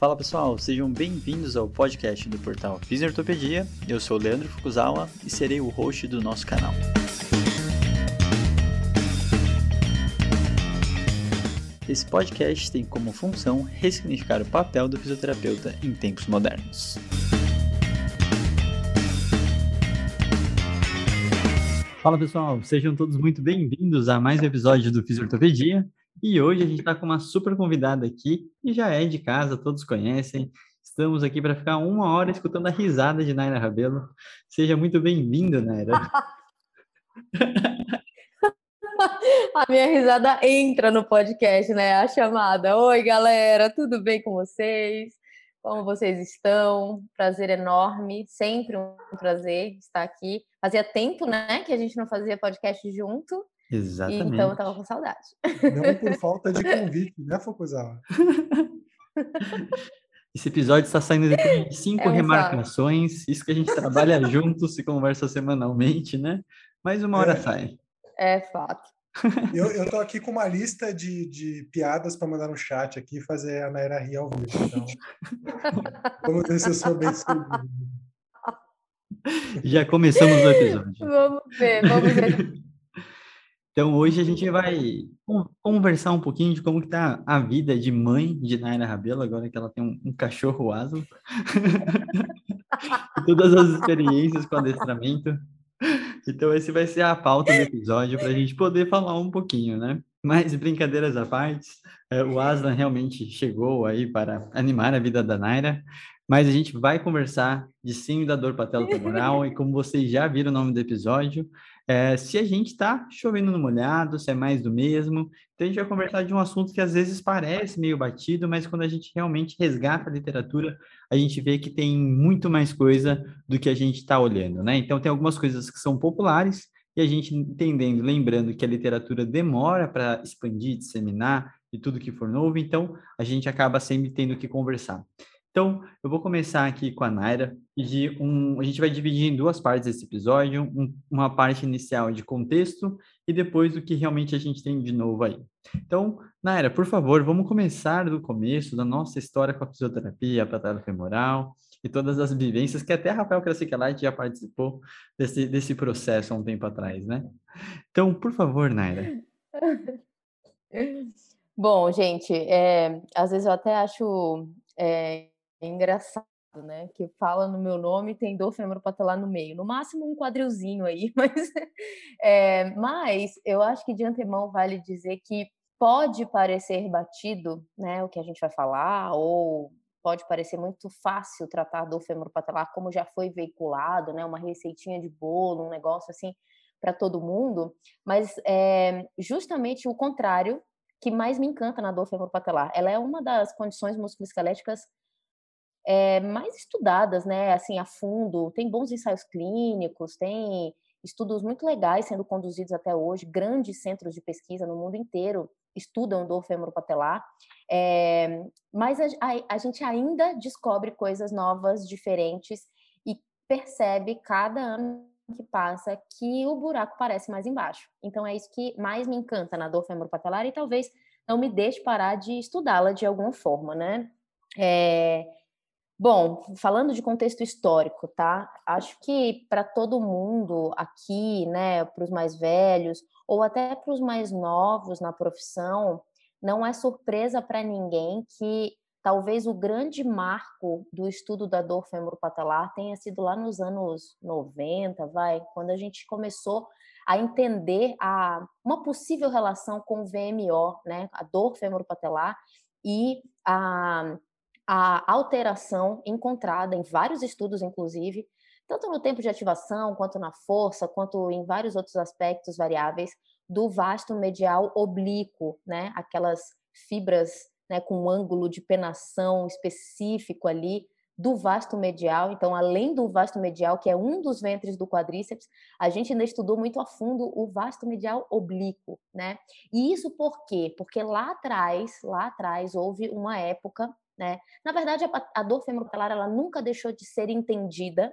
Fala pessoal, sejam bem-vindos ao podcast do portal Fisiortopedia. Eu sou o Leandro Fukuzawa e serei o host do nosso canal. Esse podcast tem como função ressignificar o papel do fisioterapeuta em tempos modernos. Fala pessoal, sejam todos muito bem-vindos a mais um episódio do Fisiortopedia. E hoje a gente está com uma super convidada aqui, que já é de casa, todos conhecem. Estamos aqui para ficar uma hora escutando a risada de Naira Rabelo. Seja muito bem-vinda, Naira. a minha risada entra no podcast, né? A chamada. Oi, galera, tudo bem com vocês? Como vocês estão? Prazer enorme, sempre um prazer estar aqui. Fazia tempo, né, que a gente não fazia podcast junto. Exatamente. Então eu tava com saudade. Não por falta de convite, né, Focuzawa? Esse episódio está saindo depois de cinco é um remarcações. Isso que a gente trabalha juntos e conversa semanalmente, né? Mais uma hora é. sai. É fato. Eu, eu tô aqui com uma lista de, de piadas para mandar no chat aqui e fazer a Naira rir ao vivo. Então, vamos ver se eu sou bem subido. Já começamos o episódio. Vamos ver, vamos ver. Então, hoje a gente vai conversar um pouquinho de como está a vida de mãe de Naira Rabelo, agora que ela tem um, um cachorro asa. todas as experiências com adestramento. Então, esse vai ser a pauta do episódio para a gente poder falar um pouquinho, né? Mas, brincadeiras à parte, é, o Aslan realmente chegou aí para animar a vida da Naira, mas a gente vai conversar de sim da dor patelo-femoral e como vocês já viram o nome do episódio, é, se a gente está chovendo no molhado, se é mais do mesmo. Então, a gente vai conversar de um assunto que às vezes parece meio batido, mas quando a gente realmente resgata a literatura, a gente vê que tem muito mais coisa do que a gente está olhando, né? Então, tem algumas coisas que são populares e a gente entendendo, lembrando que a literatura demora para expandir, disseminar e tudo que for novo, então a gente acaba sempre tendo que conversar. Então, eu vou começar aqui com a Naira. Um, a gente vai dividir em duas partes esse episódio, um, uma parte inicial de contexto e depois o que realmente a gente tem de novo aí. Então, Naira, por favor, vamos começar do começo da nossa história com a fisioterapia, a patela femoral e todas as vivências que até Rafael Krasikelait já participou desse, desse processo há um tempo atrás, né? Então, por favor, Naira. Bom, gente, é, às vezes eu até acho é, é engraçado, né? Que fala no meu nome tem dor femoropatelar no meio. No máximo um quadrilzinho aí, mas, é, mas eu acho que de antemão vale dizer que pode parecer batido, né? O que a gente vai falar, ou pode parecer muito fácil tratar dor femoropatelar, como já foi veiculado, né? Uma receitinha de bolo, um negócio assim para todo mundo, mas é justamente o contrário que mais me encanta na dor femoropatelar. Ela é uma das condições musculoesqueléticas é, mais estudadas, né, assim, a fundo. Tem bons ensaios clínicos, tem estudos muito legais sendo conduzidos até hoje, grandes centros de pesquisa no mundo inteiro estudam dor femoropatelar, é, mas a, a, a gente ainda descobre coisas novas, diferentes, e percebe cada ano que passa que o buraco parece mais embaixo. Então é isso que mais me encanta na dor femoropatelar e talvez não me deixe parar de estudá-la de alguma forma, né? É, Bom, falando de contexto histórico, tá? Acho que para todo mundo aqui, né, para os mais velhos ou até para os mais novos na profissão, não é surpresa para ninguém que talvez o grande marco do estudo da dor femoropatelar tenha sido lá nos anos 90, vai, quando a gente começou a entender a, uma possível relação com o VMO, né, a dor femoropatelar e a a alteração encontrada em vários estudos, inclusive, tanto no tempo de ativação, quanto na força, quanto em vários outros aspectos variáveis do vasto medial oblíquo, né? Aquelas fibras né, com um ângulo de penação específico ali do vasto medial. Então, além do vasto medial, que é um dos ventres do quadríceps, a gente ainda estudou muito a fundo o vasto medial oblíquo, né? E isso por quê? Porque lá atrás, lá atrás, houve uma época né? Na verdade, a, a dor femoropelar ela nunca deixou de ser entendida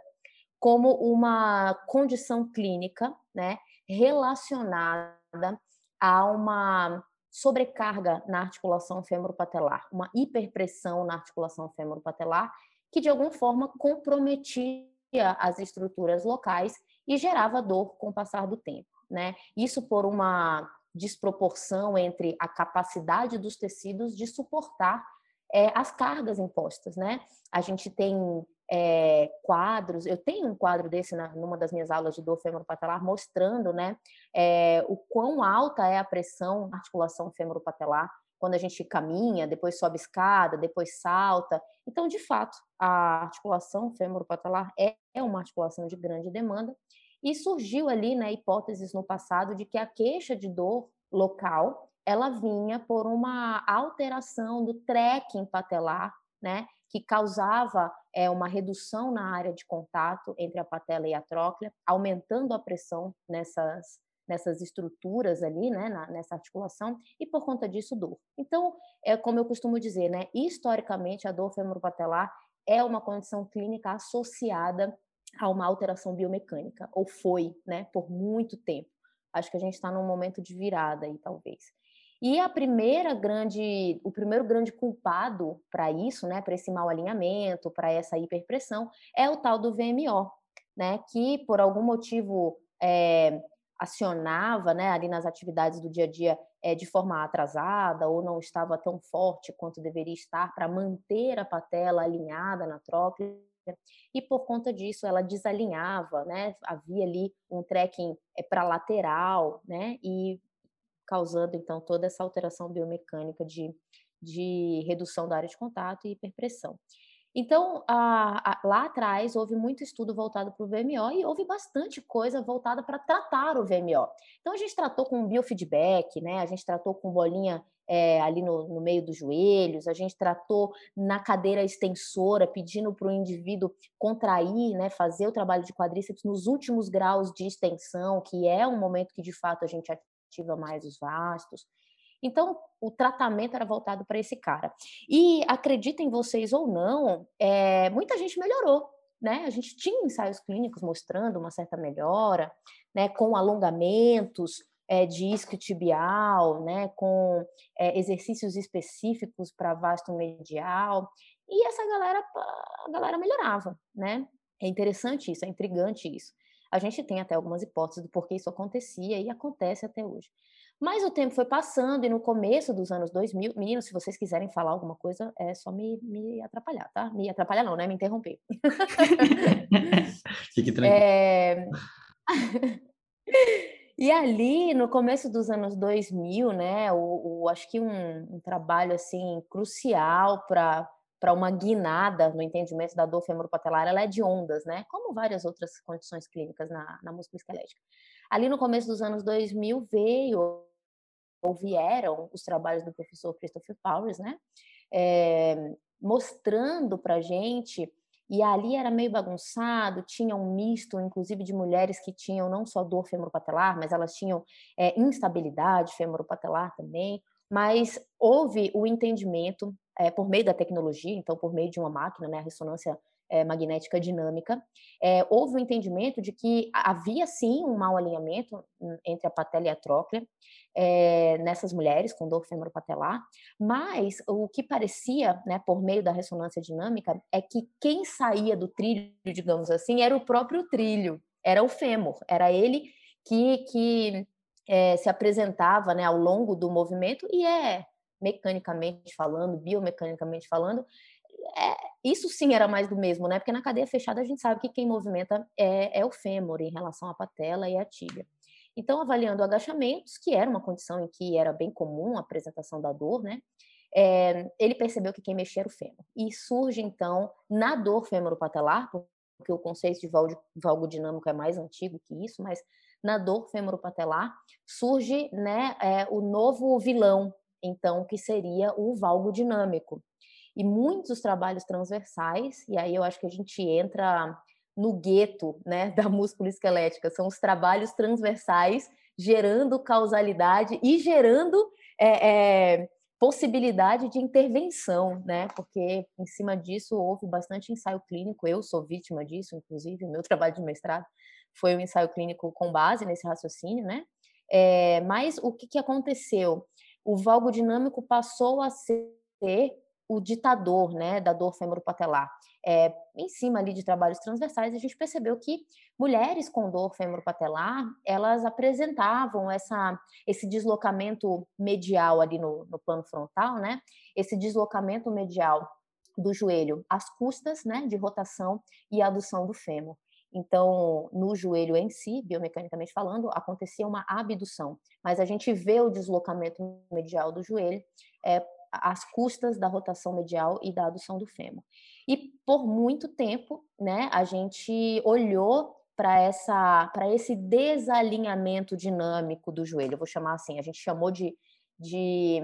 como uma condição clínica né, relacionada a uma sobrecarga na articulação femoropatelar, uma hiperpressão na articulação femoropatelar, que de alguma forma comprometia as estruturas locais e gerava dor com o passar do tempo, né? Isso por uma desproporção entre a capacidade dos tecidos de suportar é, as cargas impostas, né? A gente tem é, quadros, eu tenho um quadro desse na, numa das minhas aulas de dor femoropatelar mostrando, né, é, o quão alta é a pressão na articulação femoropatelar quando a gente caminha, depois sobe escada, depois salta. Então, de fato, a articulação femoropatelar é, é uma articulação de grande demanda e surgiu ali, né, hipóteses no passado de que a queixa de dor local ela vinha por uma alteração do trekking patelar, né, que causava é, uma redução na área de contato entre a patela e a tróclea, aumentando a pressão nessas nessas estruturas ali, né, na, nessa articulação, e por conta disso dor. Então, é como eu costumo dizer, né, historicamente a dor femoropatelar é uma condição clínica associada a uma alteração biomecânica, ou foi, né, por muito tempo. Acho que a gente está num momento de virada aí, talvez. E a primeira grande, o primeiro grande culpado para isso, né, para esse mau alinhamento, para essa hiperpressão, é o tal do VMO, né, que por algum motivo é, acionava, né, ali nas atividades do dia a dia é, de forma atrasada ou não estava tão forte quanto deveria estar para manter a patela alinhada na tróclea e por conta disso ela desalinhava, né? Havia ali um trekking é, para lateral, né? E causando então toda essa alteração biomecânica de, de redução da área de contato e hiperpressão. Então, a, a, lá atrás, houve muito estudo voltado para o VMO e houve bastante coisa voltada para tratar o VMO. Então, a gente tratou com biofeedback, né? a gente tratou com bolinha é, ali no, no, meio dos joelhos, a gente tratou na cadeira extensora, pedindo para o indivíduo contrair, né? fazer o trabalho de quadríceps nos últimos graus de extensão, que é um momento que de fato a gente mais os vastos. Então, o tratamento era voltado para esse cara. E acreditem vocês ou não, é, muita gente melhorou. Né? A gente tinha ensaios clínicos mostrando uma certa melhora, né? com alongamentos é, de isquiotibial, né? com é, exercícios específicos para vasto medial. E essa galera, a galera melhorava. Né? É interessante isso, é intrigante isso. A gente tem até algumas hipóteses do porquê isso acontecia e acontece até hoje. Mas o tempo foi passando e no começo dos anos 2000, meninos, se vocês quiserem falar alguma coisa, é só me, me atrapalhar, tá? Me atrapalhar não, né? Me interromper. Fique tranquilo. É... e ali, no começo dos anos 2000, né, o, o acho que um, um trabalho, assim, crucial para para uma guinada no entendimento da dor femoropatelar, ela é de ondas, né? Como várias outras condições clínicas na, na musculoesquelética. Ali no começo dos anos 2000 veio ou vieram os trabalhos do professor Christopher Powers, né? É, mostrando para gente e ali era meio bagunçado, tinha um misto, inclusive, de mulheres que tinham não só dor femoropatelar, mas elas tinham é, instabilidade femoropatelar também. Mas houve o entendimento é, por meio da tecnologia, então por meio de uma máquina, né, a ressonância é, magnética dinâmica, é, houve o um entendimento de que havia sim um mau alinhamento entre a patela e a tróclea é, nessas mulheres com dor femoropatelar, mas o que parecia, né, por meio da ressonância dinâmica, é que quem saía do trilho, digamos assim, era o próprio trilho, era o fêmur, era ele que, que se apresentava né, ao longo do movimento e é mecanicamente falando, biomecanicamente falando, é, isso sim era mais do mesmo, né? Porque na cadeia fechada a gente sabe que quem movimenta é, é o fêmur em relação à patela e à tíbia. Então, avaliando agachamentos, que era uma condição em que era bem comum a apresentação da dor, né? É, ele percebeu que quem mexia era o fêmur. E surge, então, na dor femoropatelar, porque o conceito de valgo dinâmico é mais antigo que isso, mas na dor femoropatelar surge né, é, o novo vilão então, que seria o valgo dinâmico. E muitos trabalhos transversais, e aí eu acho que a gente entra no gueto né, da músculo esquelética, são os trabalhos transversais gerando causalidade e gerando é, é, possibilidade de intervenção, né? Porque em cima disso houve bastante ensaio clínico. Eu sou vítima disso, inclusive, o meu trabalho de mestrado foi um ensaio clínico com base nesse raciocínio, né? É, mas o que, que aconteceu? O valgo dinâmico passou a ser o ditador né, da dor femoropatelar. É, em cima ali de trabalhos transversais, a gente percebeu que mulheres com dor femoropatelar, elas apresentavam essa, esse deslocamento medial ali no, no plano frontal, né? Esse deslocamento medial do joelho às custas, né, de rotação e adução do fêmur. Então, no joelho em si, biomecanicamente falando, acontecia uma abdução, mas a gente vê o deslocamento medial do joelho é, às custas da rotação medial e da adução do fêmur. E por muito tempo, né, a gente olhou para essa para esse desalinhamento dinâmico do joelho, eu vou chamar assim, a gente chamou de, de,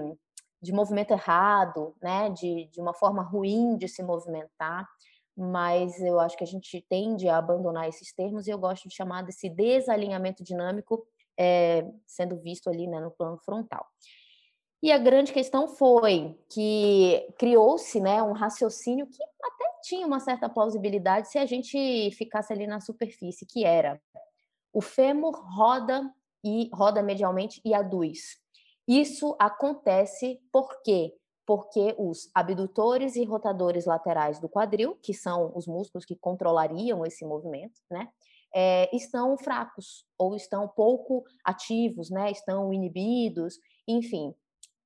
de movimento errado, né, de, de uma forma ruim de se movimentar, mas eu acho que a gente tende a abandonar esses termos e eu gosto de chamar desse desalinhamento dinâmico é, sendo visto ali né, no plano frontal. E a grande questão foi que criou-se né, um raciocínio que até tinha uma certa plausibilidade se a gente ficasse ali na superfície, que era o fêmur roda e roda medialmente e aduz. Isso acontece porque porque os abdutores e rotadores laterais do quadril, que são os músculos que controlariam esse movimento, né, é, estão fracos ou estão pouco ativos, né, estão inibidos, enfim.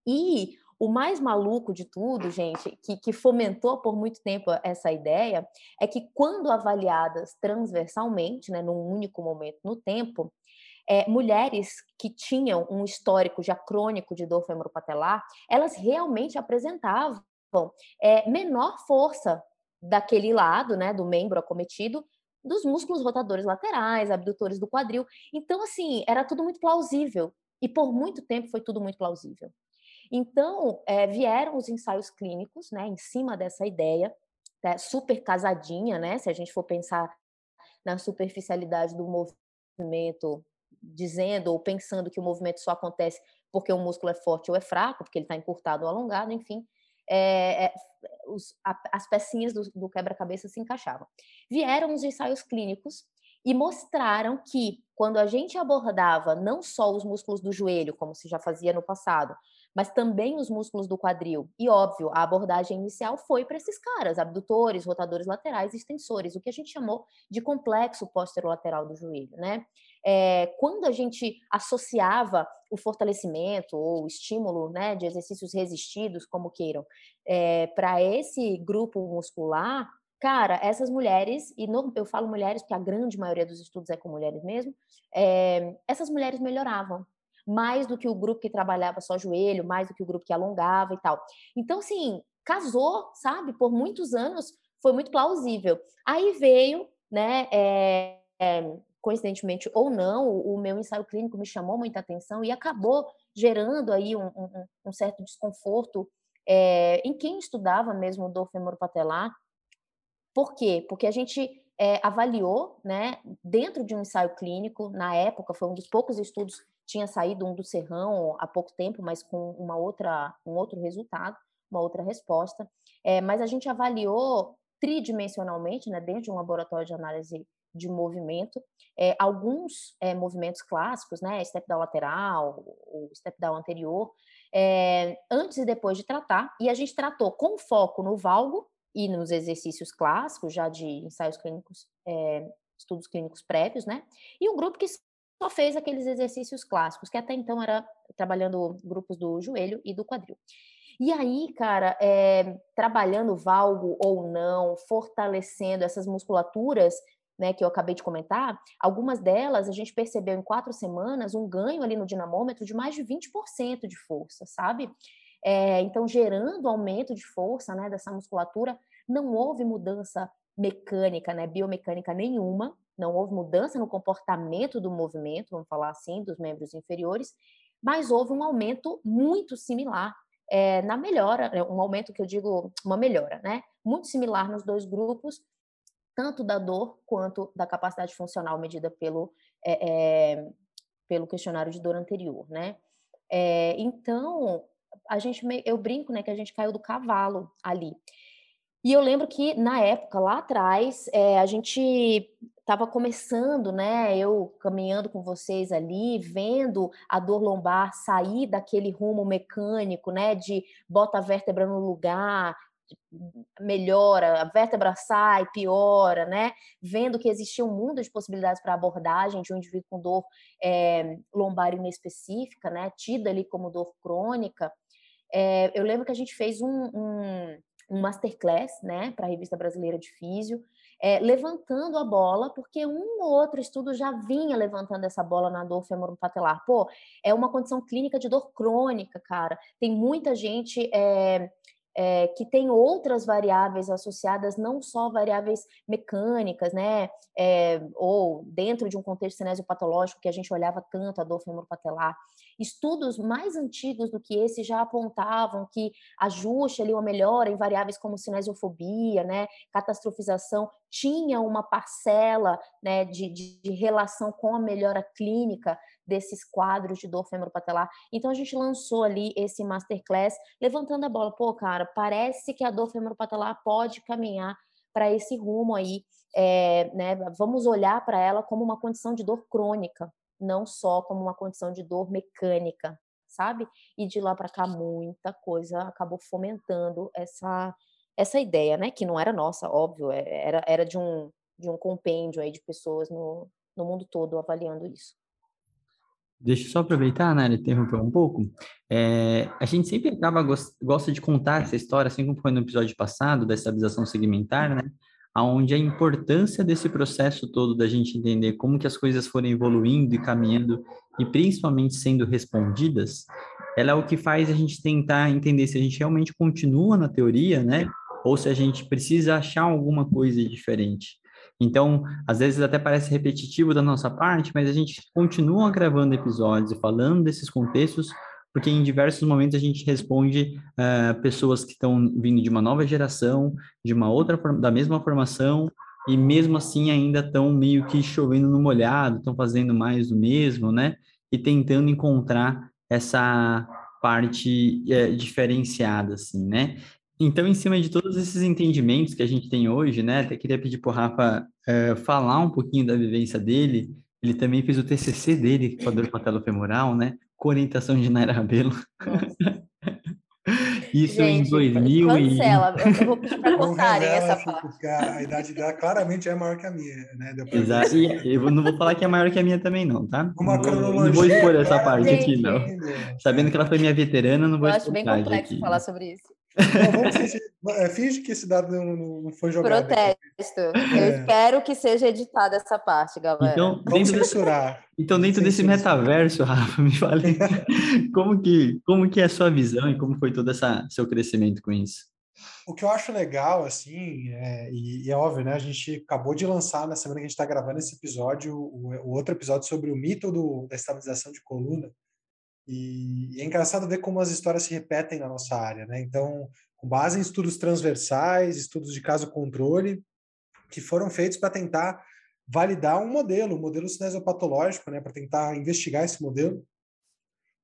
E o mais maluco de tudo, gente, que, que fomentou por muito tempo essa ideia, é que quando avaliadas transversalmente, né, num único momento no tempo, é, mulheres que tinham um histórico já crônico de dor femoropatelar, elas realmente apresentavam é, menor força daquele lado, né, do membro acometido, dos músculos rotadores laterais, abdutores do quadril. Então, assim, era tudo muito plausível. E por muito tempo foi tudo muito plausível. Então, é, vieram os ensaios clínicos, né, em cima dessa ideia, né, super casadinha, né, se a gente for pensar na superficialidade do movimento dizendo ou pensando que o movimento só acontece porque o músculo é forte ou é fraco, porque ele está encurtado ou alongado, enfim, é, é, os, a, as pecinhas do, do quebra-cabeça se encaixavam. Vieram os ensaios clínicos e mostraram que quando a gente abordava não só os músculos do joelho, como se já fazia no passado, mas também os músculos do quadril. E óbvio, a abordagem inicial foi para esses caras, abdutores, rotadores laterais extensores, o que a gente chamou de complexo posterolateral do joelho, né? É, quando a gente associava o fortalecimento ou o estímulo né, de exercícios resistidos, como queiram, é, para esse grupo muscular, cara, essas mulheres, e eu falo mulheres porque a grande maioria dos estudos é com mulheres mesmo, é, essas mulheres melhoravam mais do que o grupo que trabalhava só joelho, mais do que o grupo que alongava e tal. Então, assim, casou, sabe? Por muitos anos foi muito plausível. Aí veio, né, é, é, coincidentemente ou não, o, meu ensaio clínico me chamou muita atenção e acabou gerando aí um, um, um certo desconforto é, em quem estudava mesmo dor femoropatelar. Por quê? Porque a gente é, avaliou, né, dentro de um ensaio clínico, na época, foi um dos poucos estudos tinha saído um do Serrão há pouco tempo, mas com uma outra, um outro resultado, uma outra resposta. É, mas a gente avaliou tridimensionalmente, né, dentro de um laboratório de análise de movimento, é, alguns é, movimentos clássicos, né, step down lateral, o step down anterior, é, antes e depois de tratar, e a gente tratou com foco no valgo e nos exercícios clássicos, já de ensaios clínicos, é, estudos clínicos prévios, né, e um grupo que só fez aqueles exercícios clássicos, que até então era trabalhando grupos do joelho e do quadril. E aí, cara, é, trabalhando valgo ou não, fortalecendo essas musculaturas, né, que eu acabei de comentar, algumas delas a gente percebeu em quatro semanas um ganho ali no dinamômetro de mais de 20% de força, sabe? É, então, gerando aumento de força né, dessa musculatura, não houve mudança mecânica, né, biomecânica nenhuma, não houve mudança no comportamento do movimento, vamos falar assim, dos membros inferiores, mas houve um aumento muito similar é, na melhora, né, um aumento que eu digo, uma melhora, né? Muito similar nos dois grupos, tanto da dor quanto da capacidade funcional medida pelo, é, é, pelo questionário de dor anterior, né? então, a gente, eu brinco, né, que a gente caiu do cavalo ali. E eu lembro que na época, lá atrás, é, a gente estava começando, né? Eu caminhando com vocês ali, vendo a dor lombar sair daquele rumo mecânico, né? De bota a vértebra no lugar, melhora, a vértebra sai, piora, né? Vendo que existia um mundo de possibilidades para abordagem de um indivíduo com dor é, lombar inespecífica, né? Tida ali como dor crônica. É, eu lembro que a gente fez um, um, um masterclass, né, para a Revista Brasileira de Físio, é, levantando a bola, porque um ou outro estudo já vinha levantando essa bola na dor femoropatelar. Pô, é uma condição clínica de dor crônica, cara. Tem muita gente é, é, que tem outras variáveis associadas, não só variáveis mecânicas, né? É, ou dentro de um contexto cinesiopatológico que a gente olhava tanto a dor femoropatelar. Estudos mais antigos do que esse já apontavam que ajuste ali uma melhora em variáveis como cinesiofobia, né? Catastrofização tinha uma parcela né, de, de, de relação com a melhora clínica desses quadros de dor femoropatelar. Então a gente lançou ali esse masterclass levantando a bola, pô, cara, parece que a dor femoropatelar pode caminhar para esse rumo aí, é, né? Vamos olhar para ela como uma condição de dor crônica, não só como uma condição de dor mecânica, sabe? E de lá para cá muita coisa acabou fomentando essa essa ideia, né? Que não era nossa, óbvio, é, era, era de um de um compêndio aí de pessoas no, no mundo todo avaliando isso. Deixa eu só aproveitar, né, interromper um pouco. É, a gente sempre acaba gosta de contar essa história, assim como foi no episódio passado da estabilização segmentar, né, aonde a importância desse processo todo da gente entender como que as coisas foram evoluindo e caminhando e principalmente sendo respondidas, ela é o que faz a gente tentar entender se a gente realmente continua na teoria, né, ou se a gente precisa achar alguma coisa diferente. Então, às vezes até parece repetitivo da nossa parte, mas a gente continua gravando episódios e falando desses contextos, porque em diversos momentos a gente responde uh, pessoas que estão vindo de uma nova geração, de uma outra da mesma formação, e mesmo assim ainda estão meio que chovendo no molhado, estão fazendo mais do mesmo, né? E tentando encontrar essa parte é, diferenciada, assim, né? Então, em cima de todos esses entendimentos que a gente tem hoje, né, até queria pedir para o Rafa uh, falar um pouquinho da vivência dele. Ele também fez o TCC dele com a dor patelofemoral, né, com orientação de Naira Rabelo. Isso gente, em 2000 cancela. e... Eu vou pedir para cortarem essa parte. A idade dela claramente é maior que a minha, né? Exato. E eu não vou falar que é maior que a minha também, não, tá? Uma não, cronologia. Não vou expor essa parte gente. aqui, não. Sabendo que ela foi minha veterana, não vou expor. Eu acho bem complexo aqui. falar sobre isso. Vamos fingir, é, finge que esse dado não, não foi jogado. Protesto. Eu é. espero que seja editada essa parte, galera. Então, vamos censurar. Então, dentro desse metaverso, Rafa, me fale como que, como que é a sua visão e como foi todo essa seu crescimento com isso? O que eu acho legal, assim, é, e, e, é óbvio, né? A gente acabou de lançar na semana que a gente está gravando esse episódio, o, o, outro episódio sobre o mito do, da estabilização de coluna. E, é engraçado ver como as histórias se repetem na nossa área, né? Então, com base em estudos transversais, estudos de caso controle, que foram feitos para tentar validar um modelo, um modelo cinesiopatológico, né, para tentar investigar esse modelo.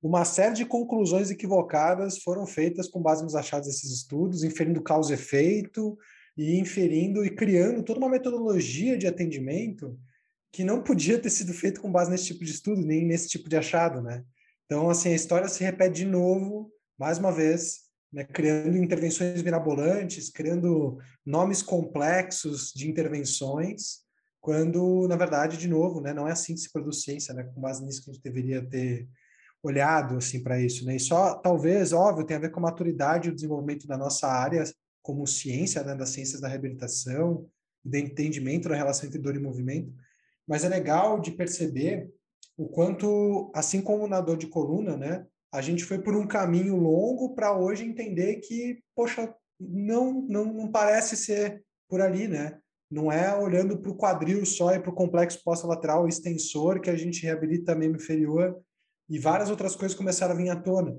Uma série de conclusões equivocadas foram feitas com base nos achados desses estudos, inferindo causa e efeito e inferindo e criando toda uma metodologia de atendimento que não podia ter sido feito com base nesse tipo de estudo, nem nesse tipo de achado, né? Então, assim, a história se repete de novo, mais uma vez, né, criando intervenções mirabolantes, criando nomes complexos de intervenções, quando, na verdade, de novo, né, não é assim que se produz ciência, né, com base nisso que a gente deveria ter olhado assim para isso, né? E só talvez, óbvio, tem a ver com a maturidade e o desenvolvimento da nossa área como ciência, né, das ciências da reabilitação, do entendimento da relação entre dor e movimento, mas é legal de perceber o quanto, assim como na dor de coluna, né, a gente foi por um caminho longo para hoje entender que, poxa, não, não, não parece ser por ali, né? Não é olhando para o quadril só e para o complexo posto-lateral extensor que a gente reabilita a membro inferior e várias outras coisas começaram a vir à tona.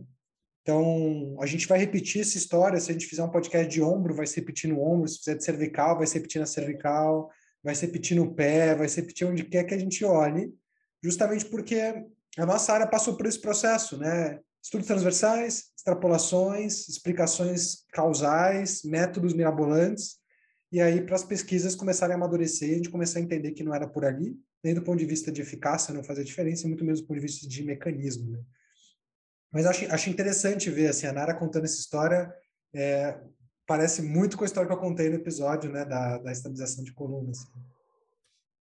Então, a gente vai repetir essa história. Se a gente fizer um podcast de ombro, vai se repetir no ombro. Se fizer de cervical, vai se repetir na cervical. Vai se repetir no pé, vai se repetir onde quer que a gente olhe justamente porque a nossa área passou por esse processo, né? estudos transversais, extrapolações, explicações causais, métodos mirabolantes, e aí para as pesquisas começarem a amadurecer, a gente começar a entender que não era por ali, nem do ponto de vista de eficácia não fazia diferença, muito menos do ponto de vista de mecanismo, né? Mas acho, acho interessante ver assim, a Nara contando essa história, é, parece muito com a história que eu contei no episódio né, da, da estabilização de colunas. Assim.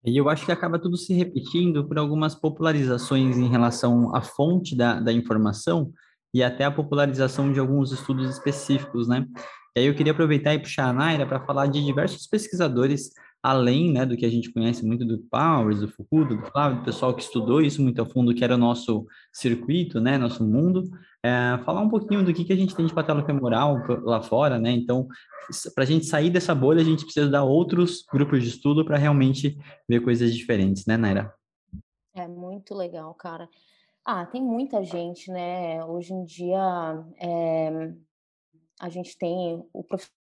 E eu acho que acaba tudo se repetindo por algumas popularizações em relação à fonte da, da informação e até a popularização de alguns estudos específicos, né? E aí eu queria aproveitar e puxar a Naira para falar de diversos pesquisadores, além né, do que a gente conhece muito do Powers, do Fukuda, do Flávio, do pessoal que estudou isso muito a fundo, que era o nosso circuito, né, nosso mundo, é, falar um pouquinho do que, que a gente tem de patelo-femoral lá fora, né? Então, para a gente sair dessa bolha, a gente precisa dar outros grupos de estudo para realmente ver coisas diferentes, né, Naira? É muito legal, cara. Ah, tem muita gente, né? Hoje em dia, é, a gente tem o professor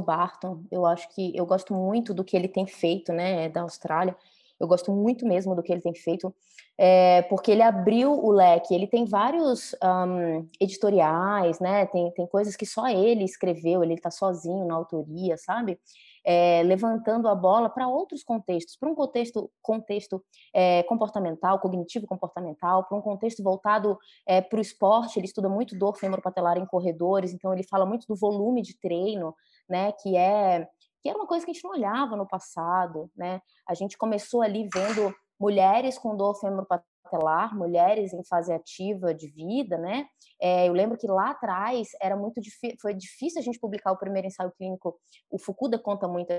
Barton. Eu acho que eu gosto muito do que ele tem feito, né, da Austrália. Eu gosto muito mesmo do que ele tem feito, é, porque ele abriu o leque. Ele tem vários um, editoriais, né? Tem, tem coisas que só ele escreveu, ele está sozinho na autoria, sabe? É, levantando a bola para outros contextos, para um contexto, contexto é, comportamental, cognitivo comportamental, para um contexto voltado é, para o esporte. Ele estuda muito dor femoropatelar em corredores, então ele fala muito do volume de treino, né? Que é que era uma coisa que a gente não olhava no passado, né? A gente começou ali vendo mulheres com dor femoropatelar, mulheres em fase ativa de vida, né? É, eu lembro que lá atrás era muito foi difícil a gente publicar o primeiro ensaio clínico. O Fukuda conta muito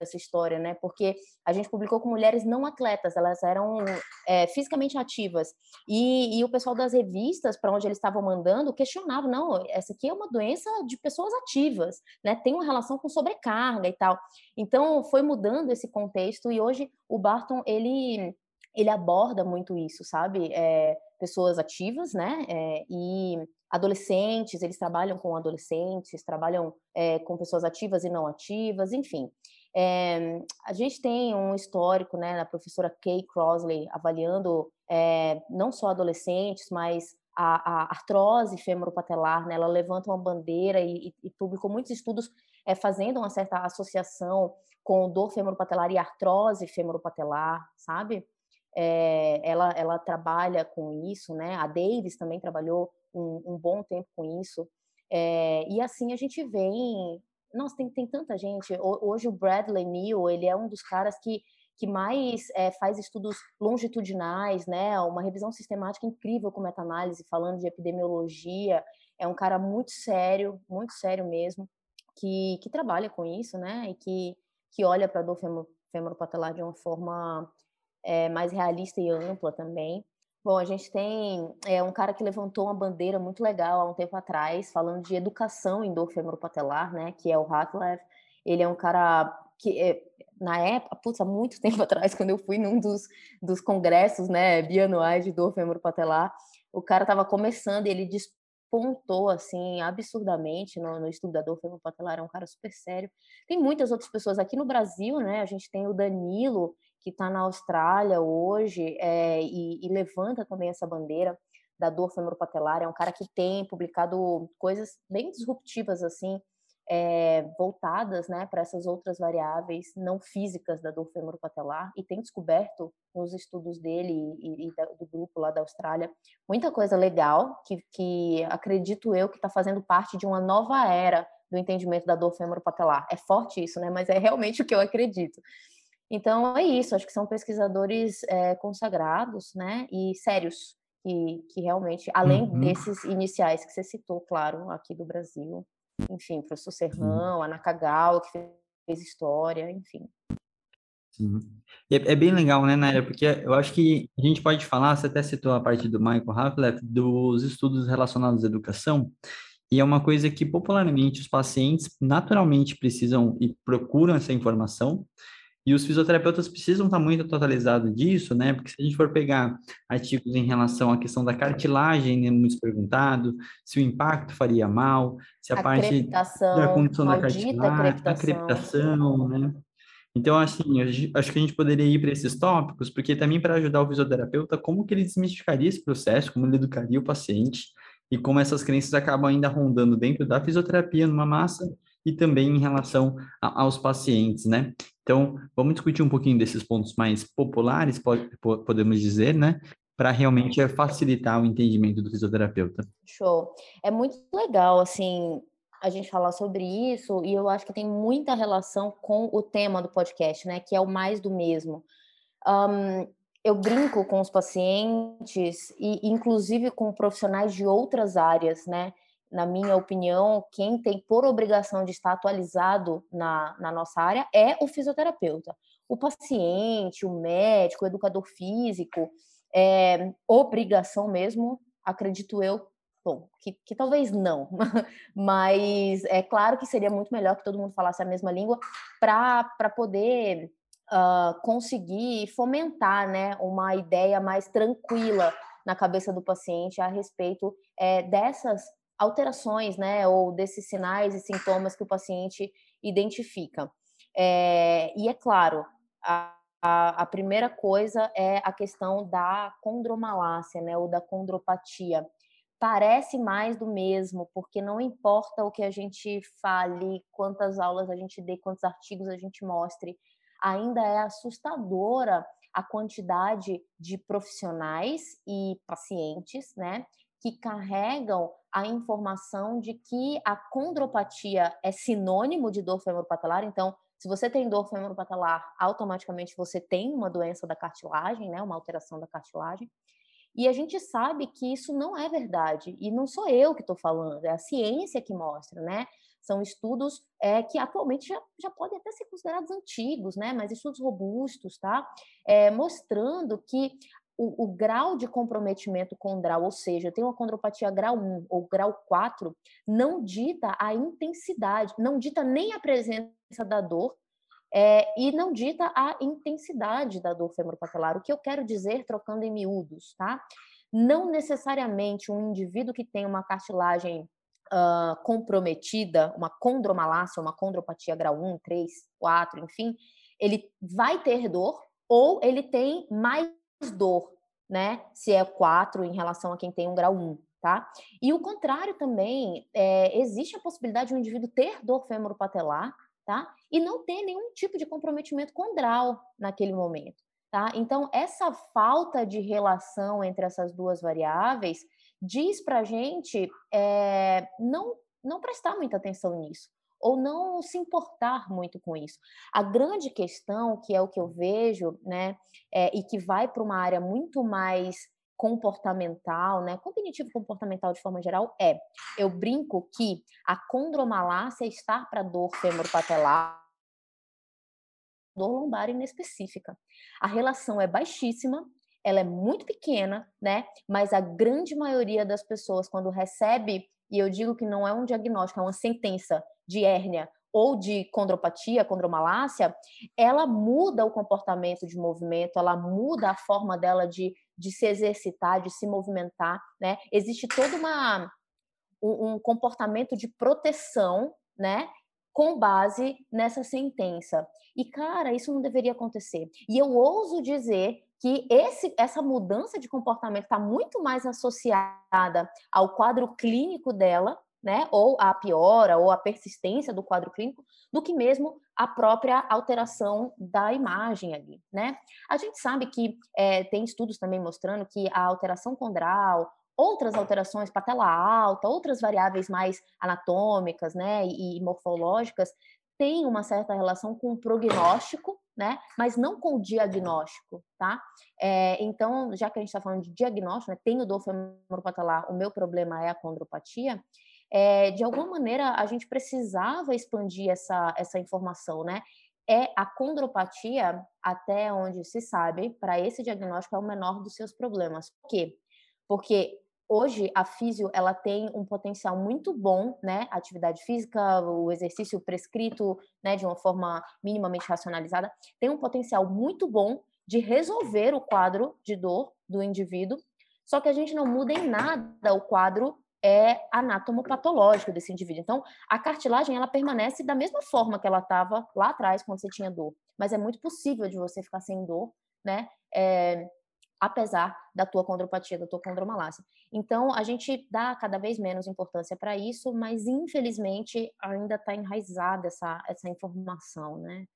essa história, né? Porque a gente publicou com mulheres não atletas, elas eram é, fisicamente ativas. E, e, o pessoal das revistas, para onde eles estavam mandando, questionava: não, essa aqui é uma doença de pessoas ativas, né? Tem uma relação com sobrecarga e tal. Então, foi mudando esse contexto e hoje o Barton, ele ele aborda muito isso, sabe? É, pessoas ativas, né? É, e adolescentes, eles trabalham com adolescentes, trabalham é, com pessoas ativas e não ativas, enfim. É, a gente tem um histórico, né, da professora Kay Crosley, avaliando é, não só adolescentes, mas a, a artrose femoropatelar, né, ela levanta uma bandeira e, e publicou muitos estudos é, fazendo uma certa associação com dor femoropatelar e artrose femoropatelar, sabe? Ela, ela trabalha com isso, né? A Davis também trabalhou um, um bom tempo com isso. É, e assim a gente vem nossa, tem, tem tanta gente. Hoje o Bradley Neal, ele é um dos caras que, que mais é, faz estudos longitudinais, né? Uma revisão sistemática incrível com meta-análise, falando de epidemiologia. É um cara muito sério, muito sério mesmo, que, que trabalha com isso, né? E que, que olha para a dor femoropatelar de uma forma é, mais realista e ampla também. Bom, a gente tem é, um cara que levantou uma bandeira muito legal há um tempo atrás, falando de educação em dor femoropatelar, né? Que é o Hatlev. Ele é um cara que, é, na época, putz, há muito tempo atrás, quando eu fui num dos, dos congressos, né, bianuais de dor femoropatelar, o cara estava começando e ele despontou, assim, absurdamente no, no estudo da dor femoropatelar, é um cara super sério. Tem muitas outras pessoas aqui no Brasil, né? A gente tem o Danilo, que está na Austrália hoje é, e, e, levanta também essa bandeira da dor femoropatelar. É um cara que tem publicado coisas bem disruptivas assim, é, voltadas né, para essas outras variáveis não físicas da dor femoropatelar e tem descoberto nos estudos dele e, e do grupo lá da Austrália muita coisa legal que, que acredito eu que está fazendo parte de uma nova era do entendimento da dor femoropatelar. É forte isso, né? Mas é realmente o que eu acredito. Então é isso, acho que são pesquisadores é, consagrados, né, e sérios, que, que realmente, além uhum. desses iniciais que você citou, claro, aqui do Brasil, enfim, professor Serrão, Ana Cagal, que fez história, enfim. Sim. É, é, bem legal, né, Naira? Porque eu acho que a gente pode falar, você até citou a parte do Michael Hafleff, dos estudos relacionados à educação, e é uma coisa que popularmente os pacientes naturalmente precisam e procuram essa informação, e os fisioterapeutas precisam estar muito atualizados disso, né? Porque se a gente for pegar artigos em relação à questão da cartilagem, é muito perguntado, se o impacto faria mal, se a, a parte da condição da cartilagem, a crepitação, né? Então, assim, acho que a gente poderia ir para esses tópicos, porque também para ajudar o fisioterapeuta, como que ele desmistificaria esse processo, como ele educaria o paciente, e como essas crenças acabam ainda rondando dentro da fisioterapia numa massa e também em relação a, aos pacientes, né? Então, vamos discutir um pouquinho desses pontos mais populares, pode, podemos dizer, né? Para realmente facilitar o entendimento do fisioterapeuta. Show. É muito legal, assim, a gente falar sobre isso, e eu acho que tem muita relação com o tema do podcast, né? Que é o mais do mesmo. Um, eu brinco com os pacientes e, inclusive, com profissionais de outras áreas, né? Na minha opinião, quem tem por obrigação de estar atualizado na, na nossa área é o fisioterapeuta. O paciente, o médico, o educador físico, é obrigação mesmo, acredito eu, Bom, que, que, talvez não, mas é claro que seria muito melhor que todo mundo falasse a mesma língua para poder uh, conseguir fomentar né, uma ideia mais tranquila na cabeça do paciente a respeito é, dessas alterações, né, ou desses sinais e sintomas que o paciente identifica. É, e é claro, a, a, a, primeira coisa é a questão da condromalácia, né, ou da condropatia parece mais do mesmo, porque não importa o que a gente fale, quantas aulas a gente dê, quantos artigos a gente mostre, ainda é assustadora a quantidade de profissionais e pacientes, né, que carregam a informação de que a condropatia é sinônimo de dor femoropatelar, então se você tem dor femoropatelar, automaticamente você tem uma doença da cartilagem, né, uma alteração da cartilagem. E a gente sabe que isso não é verdade. E não sou eu que estou falando, é a ciência que mostra, né? São estudos é, que atualmente já, já podem até ser considerados antigos, né? Mas estudos robustos, tá? É, mostrando que o, o, grau de comprometimento condral, ou seja, tem uma condropatia grau 1 ou grau 4, não dita a intensidade, não dita nem a presença da dor, é, e não dita a intensidade da dor femoropatelar. O que eu quero dizer, trocando em miúdos, tá? Não necessariamente um indivíduo que tem uma cartilagem uh, comprometida, uma condromalácia, uma condropatia grau 1, 3, 4, enfim, ele vai ter dor ou ele tem mais dor, né? Se é 4 em relação a quem tem um grau 1. Tá? E o contrário também, é, existe a possibilidade de um indivíduo ter dor femoropatelar tá? E não ter nenhum tipo de comprometimento condral naquele momento, tá? Então, essa falta de relação entre essas duas variáveis diz para a gente é, não, não prestar muita atenção nisso ou não se importar muito com isso. A grande questão, que é o que eu vejo, né, é, e que vai para uma área muito mais comportamental, né, cognitivo comportamental de forma geral é, eu brinco que a condromalácia está para dor femoropatelar, dor lombar inespecífica. A relação é baixíssima, ela é muito pequena, né, mas a grande maioria das pessoas quando recebe, e eu digo que não é um diagnóstico, é uma sentença de hérnia ou de condropatia, condromalácia, ela muda o comportamento de movimento, ela muda a forma dela de, de se exercitar, de se movimentar, né? Existe todo uma, um, um comportamento de proteção, né? Com base nessa sentença. E, cara, isso não deveria acontecer. E eu ouso dizer que esse, essa mudança de comportamento está muito mais associada ao quadro clínico dela né, ou a piora ou a persistência do quadro clínico, do que mesmo a própria alteração da imagem ali, né? A gente sabe que é, tem estudos também mostrando que a alteração condral, outras alterações, patela alta, outras variáveis mais anatômicas, né, e, e morfológicas, tem uma certa relação com o prognóstico, né? Mas não com o diagnóstico, tá? É, então, já que a gente está falando de diagnóstico, né? Tenho dor femoropatelar, o meu problema é a condropatia é, de alguma maneira a gente precisava expandir essa, essa informação, né? É a condropatia, até onde se sabe, para esse diagnóstico é o menor dos seus problemas. Por quê? Porque hoje a físio ela tem um potencial muito bom, né? Atividade física, o exercício prescrito, né, de uma forma minimamente racionalizada, tem um potencial muito bom de resolver o quadro de dor do indivíduo. Só que a gente não muda em nada o quadro é anatomopatológico desse indivíduo. Então, a cartilagem ela permanece da mesma forma que ela estava lá atrás quando você tinha dor. mas é muito possível de você ficar sem dor, né? É, apesar da tua condropatia, da tua condromalácia. Então, a gente dá cada vez menos importância para isso, mas infelizmente ainda está enraizada essa, essa informação, né?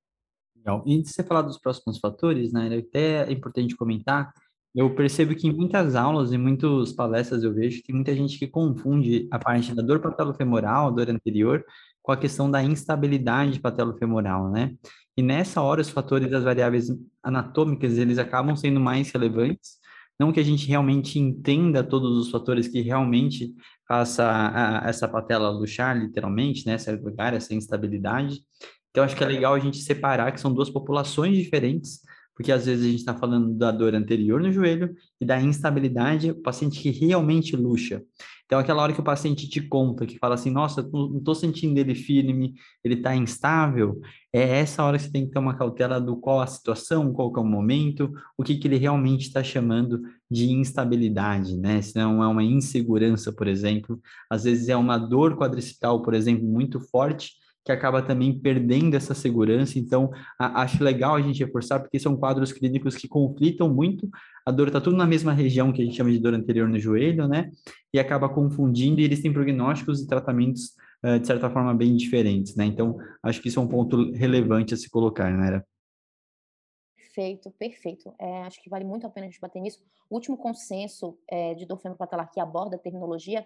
Legal. E de você falar dos próximos fatores, né, até é importante comentar, eu percebo que em muitas aulas, em muitas palestras eu vejo que muita gente que confunde a parte da dor patelofemoral, a dor anterior, com a questão da instabilidade patelofemoral, né? E nessa hora, os fatores das variáveis anatômicas, eles acabam sendo mais relevantes, não que a gente realmente entenda todos os fatores que realmente faça a, essa patela luxar, literalmente, né, essa lugar, essa instabilidade. Então, acho que é legal a gente separar que são duas populações diferentes, porque às vezes a gente está falando da dor anterior no joelho e da instabilidade, o paciente que realmente luxa. Então, aquela hora que o paciente te conta, que fala assim, nossa, não estou sentindo ele firme, ele está instável, é essa hora que você tem que ter uma cautela do qual a situação, qual é o momento, o que, que ele realmente está chamando de instabilidade, né? Se não é uma insegurança, por exemplo, às vezes é uma dor quadricipital, por exemplo, muito forte, que acaba também perdendo essa segurança. Então, a, acho legal a gente reforçar, porque são quadros clínicos que conflitam muito. A dor está tudo na mesma região que a gente chama de dor anterior no joelho, né? E acaba confundindo, e eles têm prognósticos e tratamentos, uh, de certa forma, bem diferentes, né? Então, acho que isso é um ponto relevante a se colocar, né? Perfeito, perfeito. É, acho que vale muito a pena a gente bater nisso. O último consenso é, de dor femoropatelar que aborda a terminologia,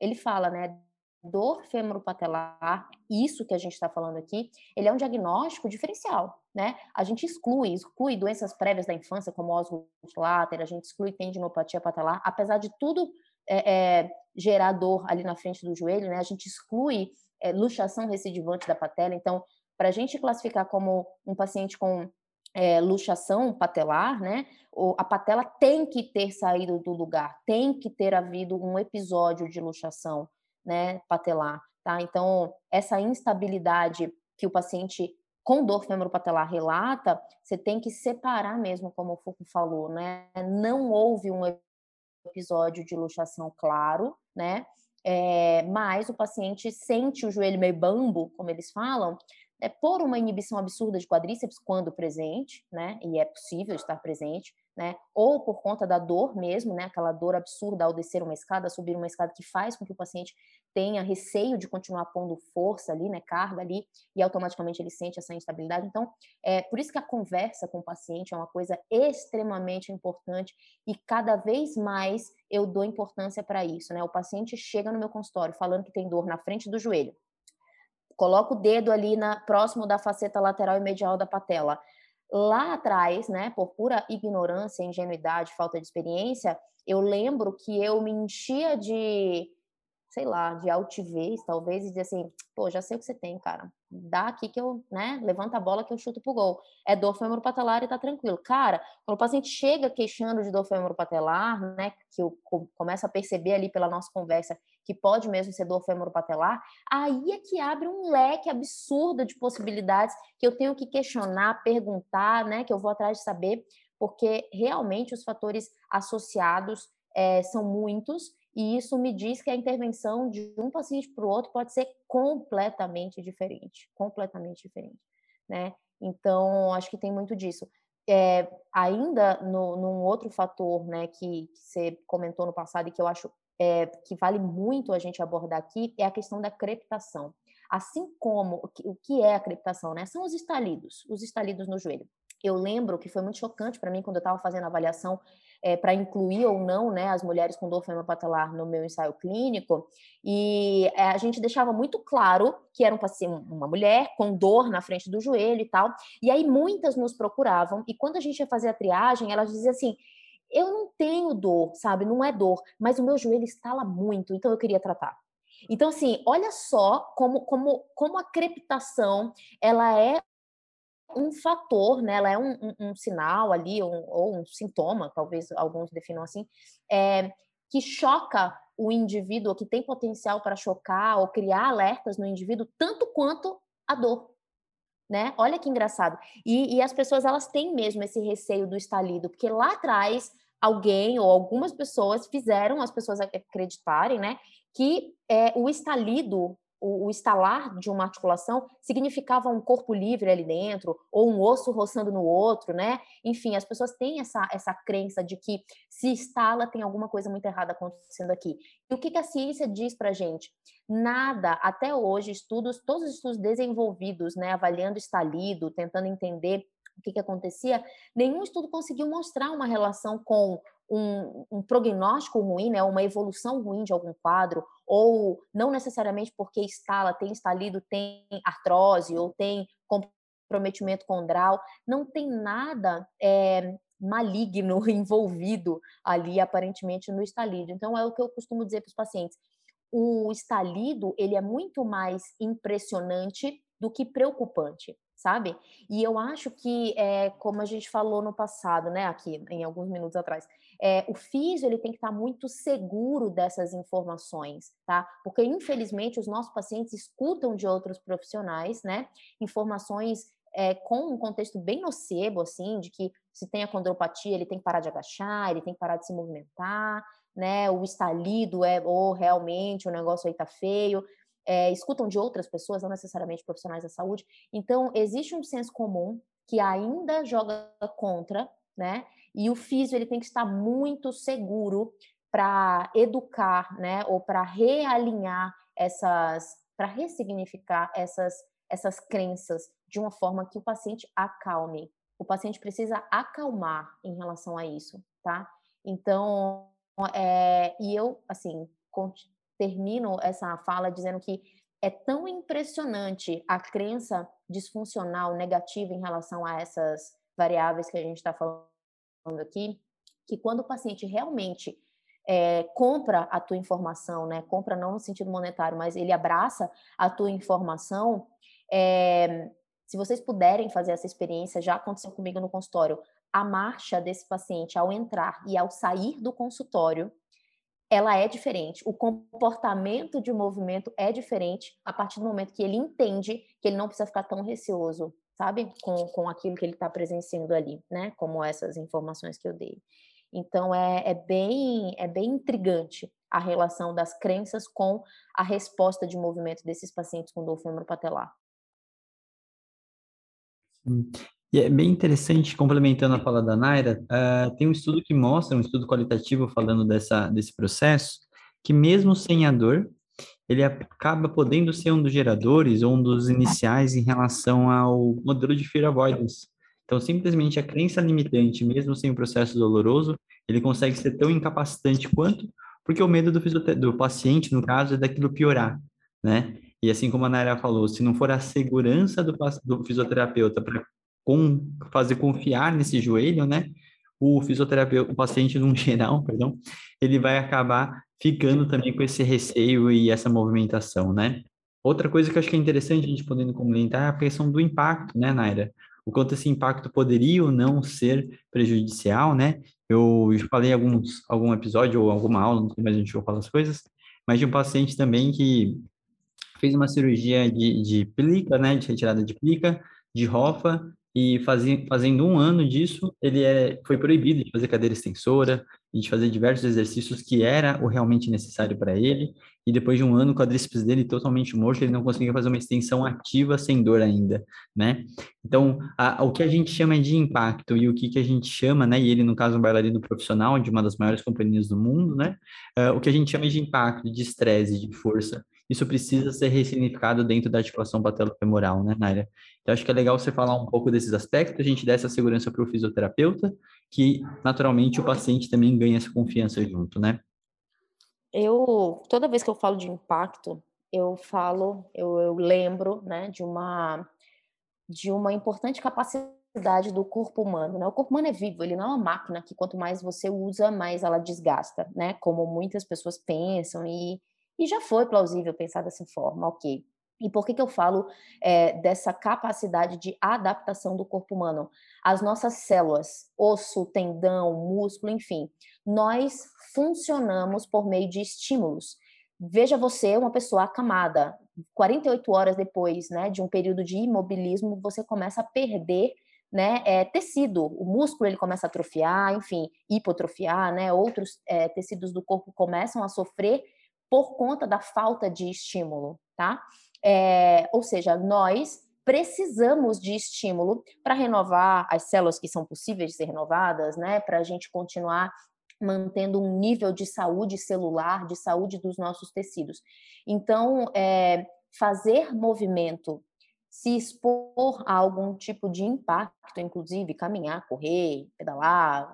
ele fala, né, dor femoropatelar, isso que a gente está falando aqui, ele é um diagnóstico diferencial, né? A gente exclui, exclui doenças prévias da infância, como osgo later, a gente exclui tendinopatia patelar, apesar de tudo é, é, gerar dor ali na frente do joelho, né? A gente exclui é, luxação recidivante da patela, então, para a gente classificar como um paciente com é, luxação patelar, né? A patela tem que ter saído do lugar, tem que ter havido um episódio de luxação né, patelar, tá? Então, essa instabilidade que o paciente com dor femoropatelar relata, você tem que separar mesmo, como o Foucault falou, né? Não houve um episódio de luxação claro, né? É, mas o paciente sente o joelho meio bambo, como eles falam, é, por uma inibição absurda de quadríceps quando presente, né? E é possível estar presente, né? Ou por conta da dor mesmo, né? Aquela dor absurda ao descer uma escada, subir uma escada que faz com que o paciente tenha receio de continuar pondo força ali, né? Carga ali e automaticamente ele sente essa instabilidade. Então, é por isso que a conversa com o paciente é uma coisa extremamente importante e cada vez mais eu dou importância para isso, né? O paciente chega no meu consultório falando que tem dor na frente do joelho. Coloca o dedo ali na próximo da faceta lateral e medial da patela lá atrás, né, por pura ignorância, ingenuidade, falta de experiência, eu lembro que eu me enchia de, sei lá, de altivez, talvez, e dizia assim, pô, já sei o que você tem, cara. Dá aqui que eu, né, levanta a bola que eu chuto pro gol. É dor femoropatelar e tá tranquilo. Cara, quando o paciente chega queixando de dor femoropatelar, né, que eu começo a perceber ali pela nossa conversa que pode mesmo ser dor femoropatelar, aí é que abre um leque absurdo de possibilidades que eu tenho que questionar, perguntar, né, que eu vou atrás de saber, porque realmente os fatores associados é, são muitos e isso me diz que a intervenção de um paciente para o outro pode ser completamente diferente, completamente diferente, né? Então, acho que tem muito disso. É, ainda no, num outro fator, né, que, que você comentou no passado e que eu acho é, que vale muito a gente abordar aqui é a questão da crepitação. Assim como o que é a crepitação, né? São os estalidos, os estalidos no joelho. Eu lembro que foi muito chocante para mim quando eu estava fazendo a avaliação é, para incluir ou não né, as mulheres com dor femopatelar no meu ensaio clínico, e é, a gente deixava muito claro que era um uma mulher com dor na frente do joelho e tal, e aí muitas nos procuravam, e quando a gente ia fazer a triagem, elas diziam assim, eu não tenho dor, sabe? Não é dor, mas o meu joelho estala muito, então eu queria tratar. Então, assim, olha só como, como, como a crepitação ela é um fator, né? Ela é um, um, um sinal ali, um, ou um sintoma, talvez alguns definam assim, é, que choca o indivíduo, que tem potencial para chocar ou criar alertas no indivíduo, tanto quanto a dor. Né? Olha que engraçado. E, e as pessoas elas têm mesmo esse receio do estalido, porque lá atrás alguém ou algumas pessoas fizeram as pessoas acreditarem, né, que é, o estalido o, o estalar de uma articulação significava um corpo livre ali dentro, ou um osso roçando no outro, né? Enfim, as pessoas têm essa, essa crença de que se estala tem alguma coisa muito errada acontecendo aqui. E o que, que a ciência diz para gente? Nada, até hoje, estudos, todos os estudos desenvolvidos, né, avaliando estalido, tentando entender o que, que acontecia, nenhum estudo conseguiu mostrar uma relação com um, um, prognóstico ruim, né, uma evolução ruim de algum quadro, ou não necessariamente porque estala, tem estalido, tem artrose ou tem comprometimento condral, não tem nada é, maligno envolvido ali aparentemente no estalido. Então é o que eu costumo dizer para os pacientes. O estalido ele é muito mais impressionante do que preocupante sabe? E eu acho que, é, como a gente falou no passado, né, aqui em alguns minutos atrás, é, o físio ele tem que estar muito seguro dessas informações, tá? Porque infelizmente os nossos pacientes escutam de outros profissionais, né, informações é, com um contexto bem nocebo, assim, de que se tem a condropatia ele tem que parar de agachar, ele tem que parar de se movimentar, né? O estalido é ou oh, realmente o negócio aí tá feio é, escutam de outras pessoas, não necessariamente profissionais da saúde. Então, existe um senso comum que ainda joga contra, né? E o físio ele tem que estar muito seguro para educar, né? Ou para realinhar essas, para ressignificar essas essas crenças de uma forma que o paciente acalme. O paciente precisa acalmar em relação a isso, tá? Então, é, e eu, assim, termino essa fala dizendo que é tão impressionante a crença disfuncional negativa em relação a essas variáveis que a gente está falando aqui, que quando o paciente realmente é, compra a tua informação, né? Compra não no sentido monetário, mas ele abraça a tua informação. É, se vocês puderem fazer essa experiência, já aconteceu comigo no consultório. A marcha desse paciente ao entrar e ao sair do consultório ela é diferente. O comportamento de movimento é diferente a partir do momento que ele entende que ele não precisa ficar tão receoso, sabe? Com, com aquilo que ele está presenciando ali, né? Como essas informações que eu dei. Então, é, é, bem, é bem intrigante a relação das crenças com a resposta de movimento desses pacientes com dor patelar. E é bem interessante, complementando a fala da Naira, uh, tem um estudo que mostra, um estudo qualitativo falando dessa, desse processo, que mesmo sem a dor, ele acaba podendo ser um dos geradores ou um dos iniciais em relação ao modelo de fear avoidance. Então, simplesmente a crença limitante, mesmo sem o processo doloroso, ele consegue ser tão incapacitante quanto, porque o medo do, do paciente, no caso, é daquilo piorar, né? E assim como a Naira falou, se não for a segurança do, do fisioterapeuta para com, fazer confiar nesse joelho, né? O fisioterapeuta, o paciente, num geral, perdão, ele vai acabar ficando também com esse receio e essa movimentação, né? Outra coisa que eu acho que é interessante a gente podendo comentar é a questão do impacto, né, Naira? O quanto esse impacto poderia ou não ser prejudicial, né? Eu falei em alguns, algum episódio ou alguma aula, não sei mais a gente vai falar as coisas, mas de um paciente também que fez uma cirurgia de, de plica, né, de retirada de plica, de rofa, e fazia, fazendo um ano disso, ele é, foi proibido de fazer cadeira extensora e de fazer diversos exercícios que era o realmente necessário para ele. E depois de um ano, o quadríceps dele totalmente morto, ele não conseguia fazer uma extensão ativa sem dor ainda, né? Então, a, o que a gente chama de impacto e o que, que a gente chama, né? E ele, no caso, um bailarino profissional de uma das maiores companhias do mundo, né? Uh, o que a gente chama de impacto, de estresse, de força, isso precisa ser ressignificado dentro da articulação patelofemoral, né, Naira? Então, acho que é legal você falar um pouco desses aspectos, a gente dá essa segurança para o fisioterapeuta, que naturalmente o paciente também ganha essa confiança junto, né? Eu, toda vez que eu falo de impacto, eu falo, eu, eu lembro, né, de uma, de uma importante capacidade do corpo humano, né? O corpo humano é vivo, ele não é uma máquina que quanto mais você usa, mais ela desgasta, né? Como muitas pessoas pensam e, e já foi plausível pensar dessa forma, ok. E por que, que eu falo é, dessa capacidade de adaptação do corpo humano? As nossas células, osso, tendão, músculo, enfim, nós funcionamos por meio de estímulos. Veja você, uma pessoa acamada, 48 horas depois né, de um período de imobilismo, você começa a perder né, é, tecido, o músculo ele começa a atrofiar, enfim, hipotrofiar, né, outros é, tecidos do corpo começam a sofrer por conta da falta de estímulo, tá? É, ou seja, nós precisamos de estímulo para renovar as células que são possíveis de ser renovadas, né? Para a gente continuar mantendo um nível de saúde celular, de saúde dos nossos tecidos. Então, é, fazer movimento, se expor a algum tipo de impacto, inclusive caminhar, correr, pedalar,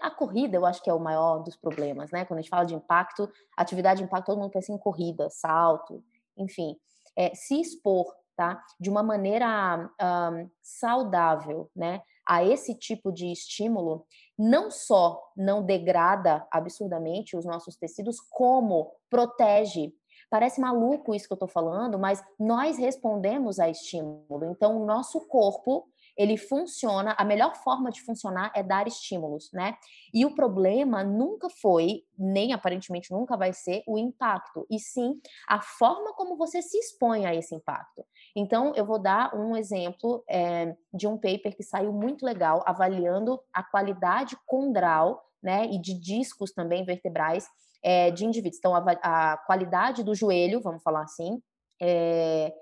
a corrida eu acho que é o maior dos problemas, né? Quando a gente fala de impacto, atividade de impacto, todo mundo pensa em corrida, salto, enfim. É, se expor, tá? De uma maneira um, saudável, né? A esse tipo de estímulo, não só não degrada absurdamente os nossos tecidos, como protege Parece maluco isso que eu estou falando, mas nós respondemos a estímulo. Então, o nosso corpo ele funciona, a melhor forma de funcionar é dar estímulos, né? E o problema nunca foi, nem aparentemente nunca vai ser, o impacto, e sim a forma como você se expõe a esse impacto. Então, eu vou dar um exemplo é, de um paper que saiu muito legal, avaliando a qualidade condral, né, e de discos também vertebrais é, de indivíduos. Então, a, a, qualidade do joelho, vamos falar assim, é,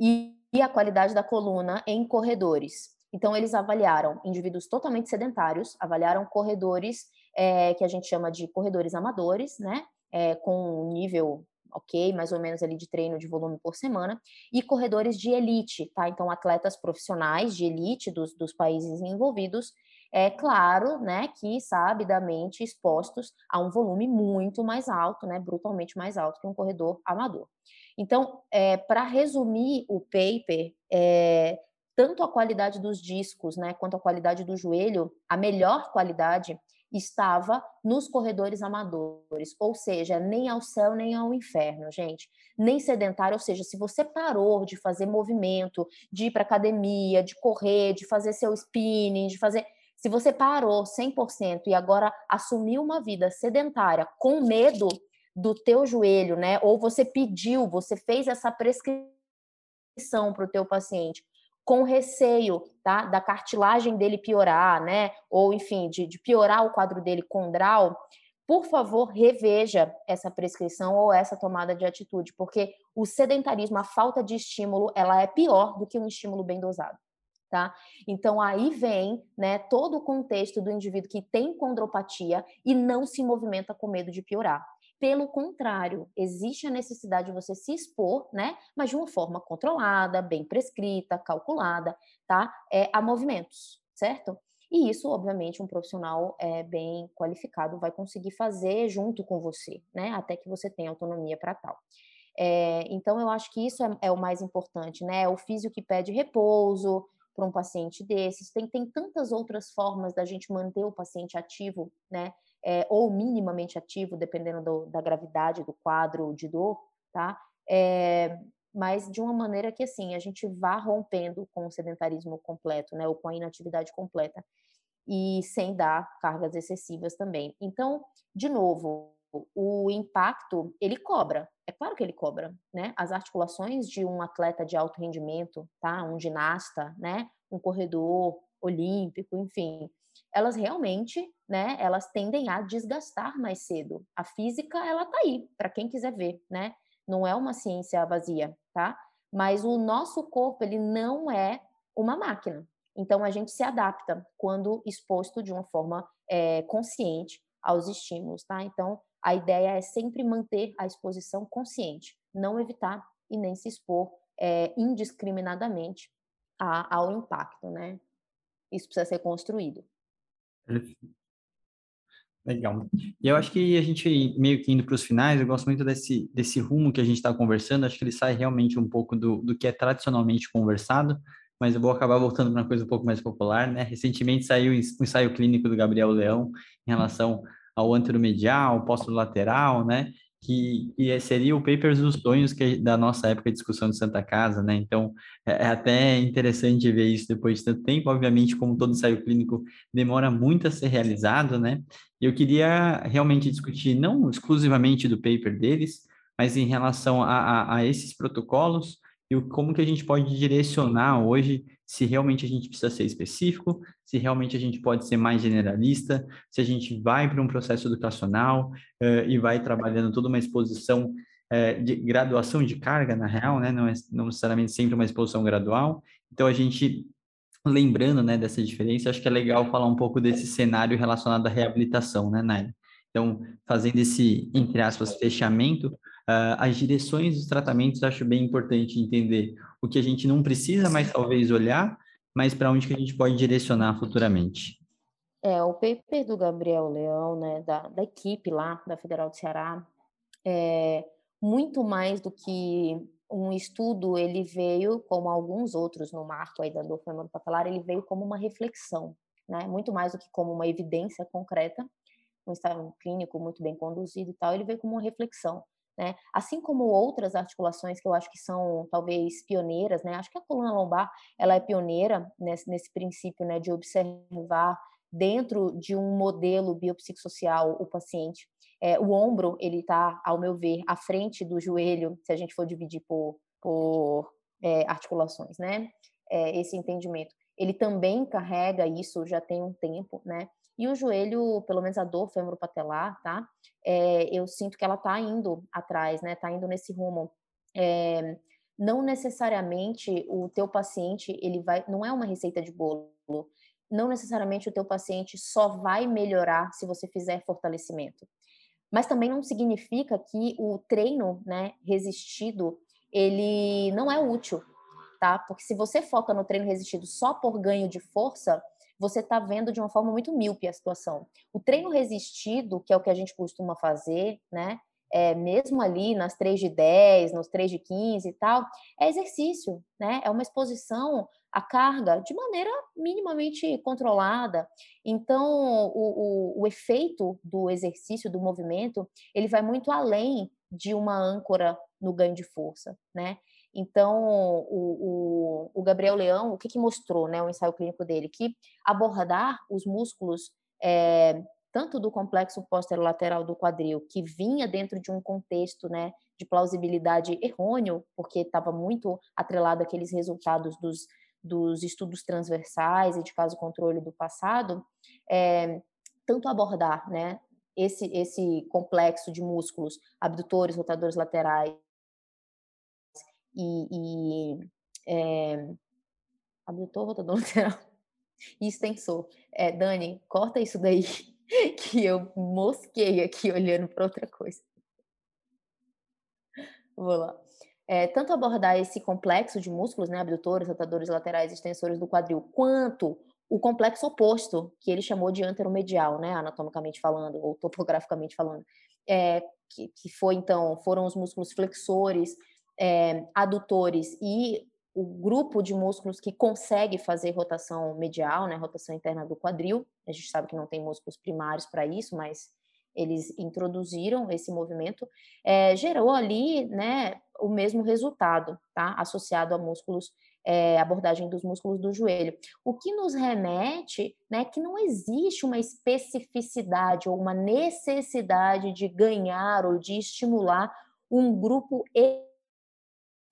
e e a qualidade da coluna em corredores. Então, eles avaliaram indivíduos totalmente sedentários, avaliaram corredores é, que a gente chama de corredores amadores, né? É, com um nível ok, mais ou menos ali de treino de volume por semana, e corredores de elite, tá? Então, atletas profissionais de elite dos, dos países envolvidos, é claro, né, que sabidamente expostos a um volume muito mais alto, né, brutalmente mais alto que um corredor amador. Então, é, para resumir o paper, é, tanto a qualidade dos discos, né, quanto a qualidade do joelho, a melhor qualidade estava nos corredores amadores, ou seja, nem ao céu nem ao inferno, gente. Nem sedentário, ou seja, se você parou de fazer movimento, de ir para academia, de correr, de fazer seu spinning, de fazer, se você parou 100% e agora assumiu uma vida sedentária com medo do teu joelho, né? Ou você pediu, você fez essa prescrição para o teu paciente com receio, tá? Da cartilagem dele piorar, né? Ou enfim, de, de piorar o quadro dele condral, por favor, reveja essa prescrição ou essa tomada de atitude, porque o sedentarismo, a falta de estímulo, ela é pior do que um estímulo bem dosado. Tá? Então aí vem, né, todo o contexto do indivíduo que tem condropatia e não se movimenta com medo de piorar. Pelo contrário, existe a necessidade de você se expor, né? Mas de uma forma controlada, bem prescrita, calculada, tá? É, a movimentos, certo? E isso, obviamente, um profissional é, bem qualificado vai conseguir fazer junto com você, né? Até que você tenha autonomia para tal. É, então, eu acho que isso é, é, o mais importante, né? É o físico que pede repouso para um paciente desses. Tem, tem tantas outras formas da gente manter o paciente ativo, né? É, ou minimamente ativo, dependendo do, da gravidade do quadro de dor, tá? É, mas de uma maneira que assim a gente vá rompendo com o sedentarismo completo, né, ou com a inatividade completa e sem dar cargas excessivas também. Então, de novo, o impacto ele cobra, é claro que ele cobra, né? As articulações de um atleta de alto rendimento, tá? Um ginasta, né? Um corredor olímpico, enfim, elas realmente, né, elas tendem a desgastar mais cedo. A física, ela tá aí, para quem quiser ver, né? Não é uma ciência vazia, tá? Mas o nosso corpo, ele não é uma máquina. Então, a gente se adapta quando exposto de uma forma é, consciente aos estímulos, tá? Então, a ideia é sempre manter a exposição consciente, não evitar e nem se expor é, indiscriminadamente a, ao impacto, né? Isso precisa ser construído. Legal. E eu acho que a gente, meio que indo para os finais, eu gosto muito desse, desse rumo que a gente está conversando, acho que ele sai realmente um pouco do, do que é tradicionalmente conversado, mas eu vou acabar voltando para uma coisa um pouco mais popular, né? Recentemente saiu o ensaio clínico do Gabriel Leão em relação ao anteromedial, lateral, né? Que, que seria o Papers dos Sonhos que, da nossa época de discussão de Santa Casa, né? Então, é, é até interessante ver isso depois de tanto tempo. Obviamente, como todo ensaio clínico demora muito a ser realizado, né? Eu queria realmente discutir não exclusivamente do paper deles, mas em relação a, a, a esses protocolos e como que a gente pode direcionar hoje se realmente a gente precisa ser específico, se realmente a gente pode ser mais generalista, se a gente vai para um processo educacional uh, e vai trabalhando toda uma exposição é, de graduação de carga, na real, né? Não é não necessariamente sempre uma exposição gradual. Então, a gente, lembrando, né, dessa diferença, acho que é legal falar um pouco desse cenário relacionado à reabilitação, né, Naila? Então, fazendo esse, entre aspas, fechamento, uh, as direções dos tratamentos, acho bem importante entender o que a gente não precisa mais, talvez, olhar, mas para onde que a gente pode direcionar futuramente. É, o paper do Gabriel Leão, né, da, da equipe lá da Federal do Ceará, é muito mais do que um estudo, ele veio, como alguns outros no marco aí da dor femoropatelar, ele veio como uma reflexão, né, muito mais do que como uma evidência concreta, um estado clínico muito bem conduzido e tal, ele veio como uma reflexão. Né? Assim como outras articulações que eu acho que são talvez pioneiras, né? Acho que a coluna lombar ela é pioneira nesse, nesse princípio, né, de observar dentro de um modelo biopsicossocial o paciente. É, o ombro ele está, ao meu ver, à frente do joelho, se a gente for dividir por, por é, articulações, né? É, esse entendimento. Ele também carrega isso já tem um tempo, né? E o joelho, pelo menos a dor femoropatelar, tá? É, eu sinto que ela tá indo atrás, né? Tá indo nesse rumo. É, não necessariamente o teu paciente, ele vai, não é uma receita de bolo. Não necessariamente o teu paciente só vai melhorar se você fizer fortalecimento. Mas também não significa que o treino, né, resistido, ele não é útil, tá? Porque se você foca no treino resistido só por ganho de força, você está vendo de uma forma muito míope a situação. O treino resistido, que é o que a gente costuma fazer, né? É, mesmo ali nas 3 de 10, nos 3 de 15 e tal, é exercício, né? É uma exposição à carga de maneira minimamente controlada. Então, o, o, o efeito do exercício, do movimento, ele vai muito além de uma âncora no ganho de força, né? Então, o, o, o Gabriel Leão, o que, que mostrou, né, o ensaio clínico dele? Que abordar os músculos, é, tanto do complexo posterolateral do quadril, que vinha dentro de um contexto, né, de plausibilidade errôneo, porque estava muito atrelado àqueles resultados dos, dos estudos transversais e de caso controle do passado, é, tanto abordar, né, esse, esse complexo de músculos abdutores, rotadores laterais e, e é, abdutor, rotador lateral e extensor. É, Dani, corta isso daí, que eu mosquei aqui olhando para outra coisa. Vou lá. É, tanto abordar esse complexo de músculos, né, abdutores, rotadores laterais extensores do quadril, quanto o complexo oposto, que ele chamou de anteromedial, né, anatomicamente falando, ou topograficamente falando, é, que, que foi, então, foram os músculos flexores, é, adutores e o grupo de músculos que consegue fazer rotação medial, né, rotação interna do quadril. A gente sabe que não tem músculos primários para isso, mas eles introduziram esse movimento, é, gerou ali, né, o mesmo resultado, tá, associado a músculos, é, abordagem dos músculos do joelho. O que nos remete, né, que não existe uma especificidade ou uma necessidade de ganhar ou de estimular um grupo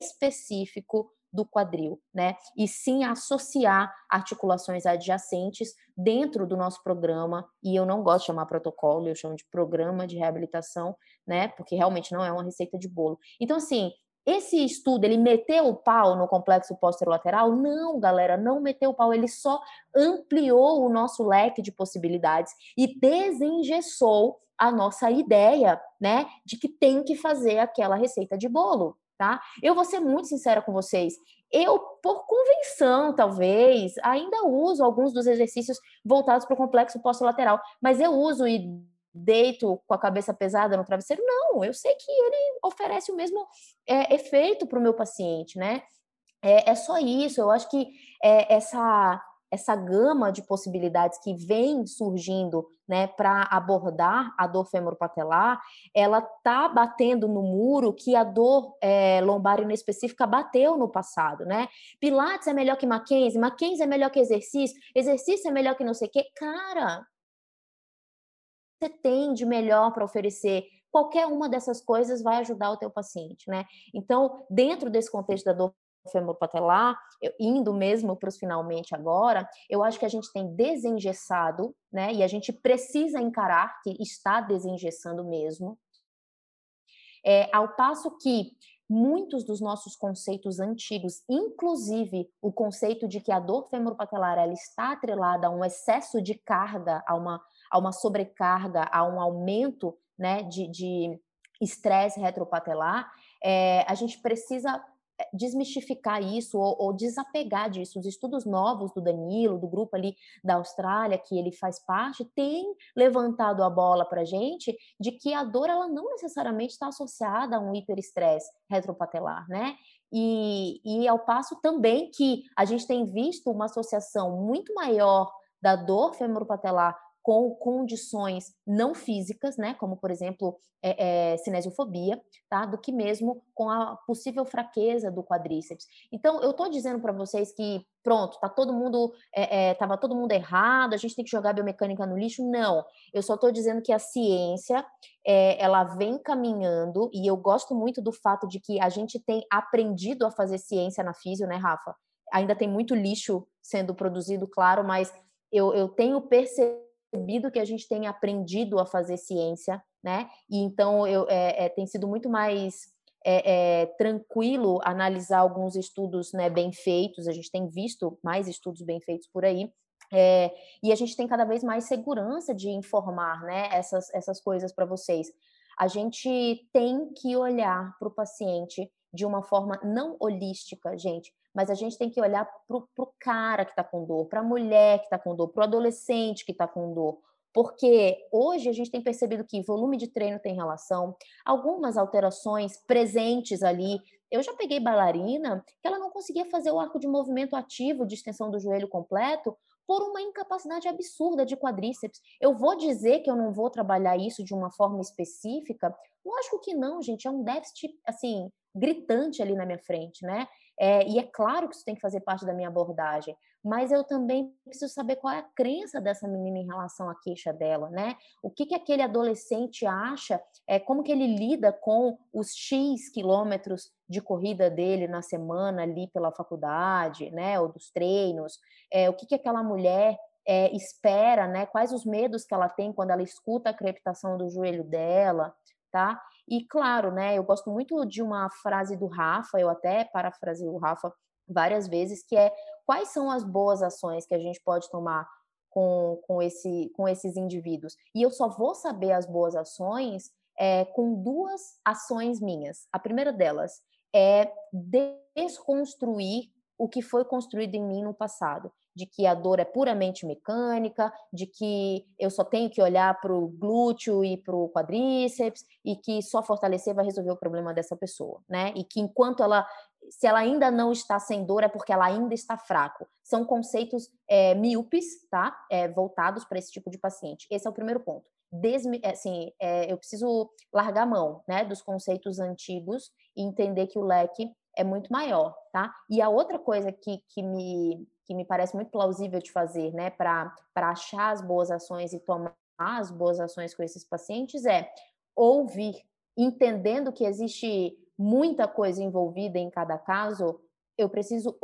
específico do quadril, né? E sim associar articulações adjacentes dentro do nosso programa, e eu não gosto de chamar protocolo, eu chamo de programa de reabilitação, né? Porque realmente não é uma receita de bolo. Então, assim, esse estudo, ele meteu o pau no complexo posterolateral? Não, galera, não meteu o pau, ele só ampliou o nosso leque de possibilidades e desengessou a nossa ideia, né, de que tem que fazer aquela receita de bolo tá? Eu vou ser muito sincera com vocês. Eu, por convenção, talvez, ainda uso alguns dos exercícios voltados para o complexo posterolateral, mas eu uso e deito com a cabeça pesada no travesseiro? Não, eu sei que ele oferece o mesmo é, efeito para o meu paciente, né? É, é, só isso. Eu acho que é, essa essa gama de possibilidades que vem surgindo né, para abordar a dor femoropatelar, ela tá batendo no muro que a dor é, lombar inespecífica bateu no passado, né? Pilates é melhor que Mackenzie, Mackenzie é melhor que exercício, exercício é melhor que não sei o quê. Cara, você tem de melhor para oferecer qualquer uma dessas coisas vai ajudar o teu paciente, né? Então, dentro desse contexto da dor femoropatelar, indo mesmo para os finalmente agora, eu acho que a gente tem desengessado, né? E a gente precisa encarar que está desengessando mesmo. É, ao passo que muitos dos nossos conceitos antigos, inclusive o conceito de que a dor femoropatelar ela está atrelada a um excesso de carga, a uma, a uma sobrecarga, a um aumento né, de estresse retropatelar, é, a gente precisa desmistificar isso ou, ou, desapegar disso. Os estudos novos do Danilo, do grupo ali da Austrália, que ele faz parte, têm levantado a bola para a gente de que a dor ela não necessariamente está associada a um hiperestresse retropatelar, né? E, e ao passo também que a gente tem visto uma associação muito maior da dor femoropatelar com condições não físicas, né, como por exemplo é, é, cinesiofobia, tá, do que mesmo com a possível fraqueza do quadríceps. Então eu estou dizendo para vocês que pronto, tá todo mundo é, é, tava todo mundo errado, a gente tem que jogar biomecânica no lixo? Não, eu só estou dizendo que a ciência é, ela vem caminhando e eu gosto muito do fato de que a gente tem aprendido a fazer ciência na físio, né, Rafa? Ainda tem muito lixo sendo produzido, claro, mas eu, eu tenho percebido percebido que a gente tem aprendido a fazer ciência, né? E então eu, é, é, tem sido muito mais é, é, tranquilo analisar alguns estudos né, bem feitos. A gente tem visto mais estudos bem feitos por aí. É, e a gente tem cada vez mais segurança de informar né, essas, essas coisas para vocês. A gente tem que olhar para o paciente de uma forma não holística, gente, mas a gente tem que olhar para o cara que está com dor, para a mulher que está com dor, para o adolescente que está com dor. Porque hoje a gente tem percebido que volume de treino tem relação, algumas alterações presentes ali. Eu já peguei bailarina que ela não conseguia fazer o arco de movimento ativo de extensão do joelho completo por uma incapacidade absurda de quadríceps. Eu vou dizer que eu não vou trabalhar isso de uma forma específica? Lógico que não, gente, é um déficit assim gritante ali na minha frente, né? É, e é claro que isso tem que fazer parte da minha abordagem, mas eu também preciso saber qual é a crença dessa menina em relação à queixa dela, né? O que, que aquele adolescente acha, é, como que ele lida com os X quilômetros de corrida dele na semana ali pela faculdade, né? Ou dos treinos, é, o que, que aquela mulher é, espera, né? Quais os medos que ela tem quando ela escuta a crepitação do joelho dela, tá? E claro, né, eu gosto muito de uma frase do Rafa, eu até parafrasei o Rafa várias vezes, que é quais são as boas ações que a gente pode tomar com, com, esse, com esses indivíduos. E eu só vou saber as boas ações é, com duas ações minhas. A primeira delas é desconstruir o que foi construído em mim no passado de que a dor é puramente mecânica, de que eu só tenho que olhar para o glúteo e para o quadríceps e que só fortalecer vai resolver o problema dessa pessoa, né? E que enquanto ela, se ela ainda não está sem dor é porque ela ainda está fraco. São conceitos é, míopes, tá? É, voltados para esse tipo de paciente. Esse é o primeiro ponto. Desmi assim, é, eu preciso largar a mão, né, dos conceitos antigos e entender que o leque é muito maior, tá? E a outra coisa que, que me que me parece muito plausível de fazer, né, para achar as boas ações e tomar as boas ações com esses pacientes é ouvir, entendendo que existe muita coisa envolvida em cada caso, eu preciso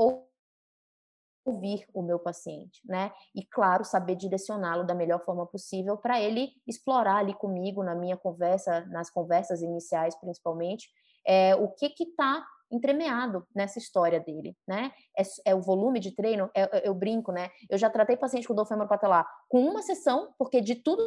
ouvir o meu paciente, né? E claro, saber direcioná-lo da melhor forma possível para ele explorar ali comigo na minha conversa, nas conversas iniciais principalmente, é, o que que está entremeado nessa história dele, né? É, é o volume de treino, é, é, eu brinco, né? Eu já tratei paciente com dor femoropatelar com uma sessão, porque de tudo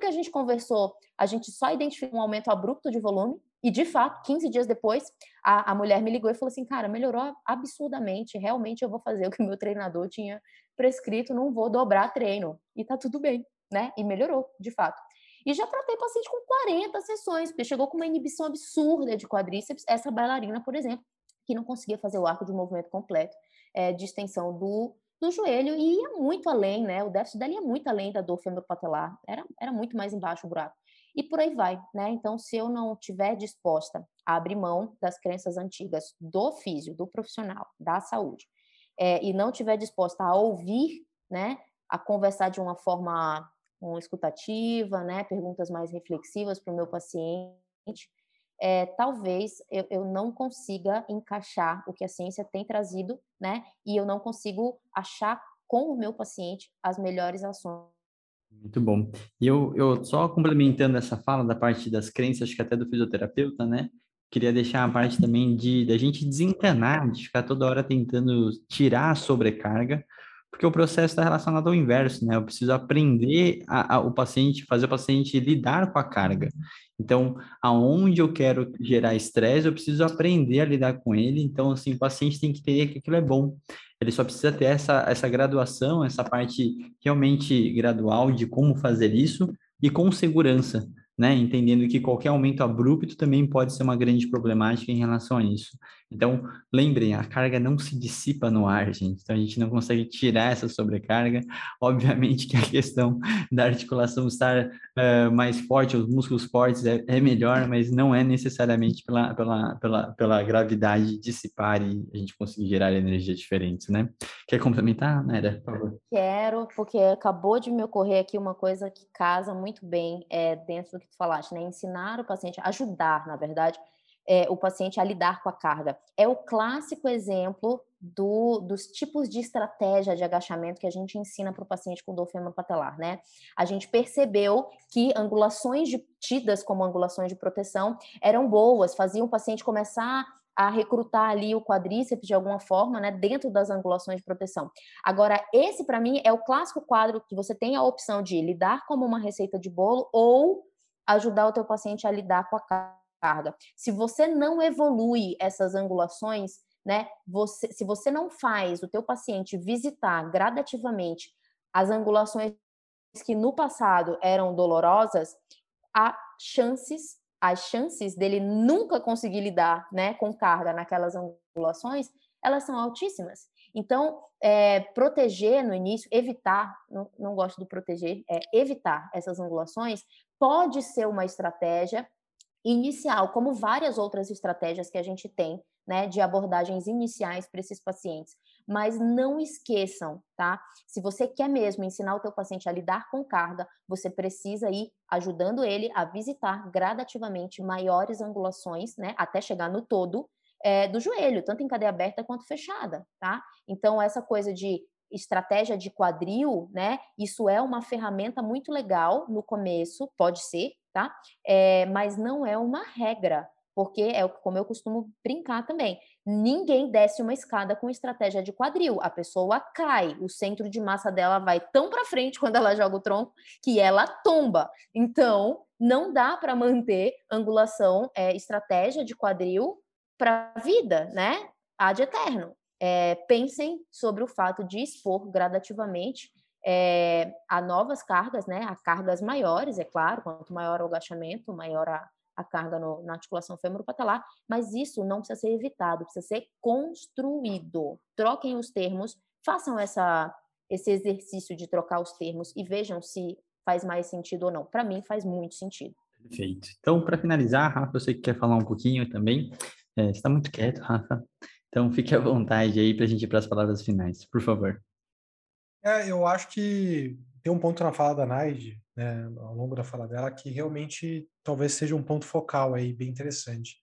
que a gente conversou, a gente só identificou um aumento abrupto de volume, e de fato, 15 dias depois, a, a mulher me ligou e falou assim: cara, melhorou absurdamente, realmente eu vou fazer o que meu treinador tinha prescrito, não vou dobrar treino. E tá tudo bem, né? E melhorou, de fato. E já tratei paciente com 40 sessões, porque chegou com uma inibição absurda de quadríceps, essa bailarina, por exemplo, que não conseguia fazer o arco de movimento completo é, de extensão do, do joelho e ia muito além, né? O déficit dela ia muito além da dor femoropatelar, era, era muito mais embaixo o buraco. E por aí vai, né? Então, se eu não estiver disposta a abrir mão das crenças antigas do físio, do profissional, da saúde, é, e não estiver disposta a ouvir, né? A conversar de uma forma com escutativa, né, perguntas mais reflexivas para o meu paciente, é, talvez eu, eu, não consiga encaixar o que a ciência tem trazido, né, e eu não consigo achar com o meu paciente as melhores ações Muito bom. E eu, eu só complementando essa fala da parte das crenças, acho que até do fisioterapeuta, né? Queria deixar a parte também de da gente desencanar, de ficar toda hora tentando tirar a sobrecarga, porque o processo está relacionado ao inverso, né? Eu preciso aprender a, a, o paciente, fazer o paciente lidar com a carga. Então, aonde eu quero gerar estresse, eu preciso aprender a lidar com ele. Então, assim, o paciente tem que entender que aquilo é bom. Ele só precisa ter essa, essa graduação, essa parte realmente gradual de como fazer isso e com segurança né? Entendendo que qualquer aumento abrupto também pode ser uma grande problemática em relação a isso. Então, lembrem, a carga não se dissipa no ar, gente. Então, a gente não consegue tirar essa sobrecarga. Obviamente que a questão da articulação estar uh, mais forte, os músculos fortes é, é, melhor, mas não é necessariamente pela, pela, pela, pela gravidade dissipar e a gente conseguir gerar energias diferentes, né? Quer complementar, Naira, por favor? Quero, porque acabou de me ocorrer aqui uma coisa que casa muito bem é, dentro do que tu falaste, né? Ensinar o paciente, ajudar, na verdade, é, o paciente a lidar com a carga. É o clássico exemplo do, dos tipos de estratégia de agachamento que a gente ensina para o paciente com dor patelar, né? A gente percebeu que angulações de, tidas como angulações de proteção eram boas, faziam o paciente começar a recrutar ali o quadríceps de alguma forma, né, dentro das angulações de proteção. Agora, esse para mim é o clássico quadro que você tem a opção de lidar como uma receita de bolo ou ajudar o teu paciente a lidar com a carga. Se você não evolui essas angulações, né, você, se você não faz o teu paciente visitar gradativamente as angulações que no passado eram dolorosas, há chances, as chances dele nunca conseguir lidar, né, com carga naquelas angulações, elas são altíssimas. Então, é, proteger no início, evitar, não, não gosto do proteger, é evitar essas angulações, pode ser uma estratégia inicial, como várias outras estratégias que a gente tem, né, de abordagens iniciais para esses pacientes. Mas não esqueçam, tá? Se você quer mesmo ensinar o teu paciente a lidar com carga, você precisa ir ajudando ele a visitar gradativamente maiores angulações, né, até chegar no todo é, do joelho, tanto em cadeia aberta quanto fechada, tá? Então essa coisa de estratégia de quadril, né? Isso é uma ferramenta muito legal no começo, pode ser, tá? É, mas não é uma regra, porque é como eu costumo brincar também. Ninguém desce uma escada com estratégia de quadril. A pessoa cai, o centro de massa dela vai tão para frente quando ela joga o tronco que ela tomba. Então, não dá para manter angulação, é, estratégia de quadril para a vida, né? Ad eterno é, pensem sobre o fato de expor gradativamente é, a novas cargas, né, a cargas maiores, é claro, quanto maior o agachamento, maior a, a carga no, na articulação femoropatelar, mas isso não precisa ser evitado, precisa ser construído. Troquem os termos, façam essa, esse exercício de trocar os termos e vejam se faz mais sentido ou não. Para mim, faz muito sentido. Perfeito. Então, para finalizar, Rafa, você que quer falar um pouquinho também, é, você está muito quieto, Rafa. Então, fique à vontade aí para a gente ir para as palavras finais, por favor. É, eu acho que tem um ponto na fala da Naide, né, ao longo da fala dela, que realmente talvez seja um ponto focal aí, bem interessante.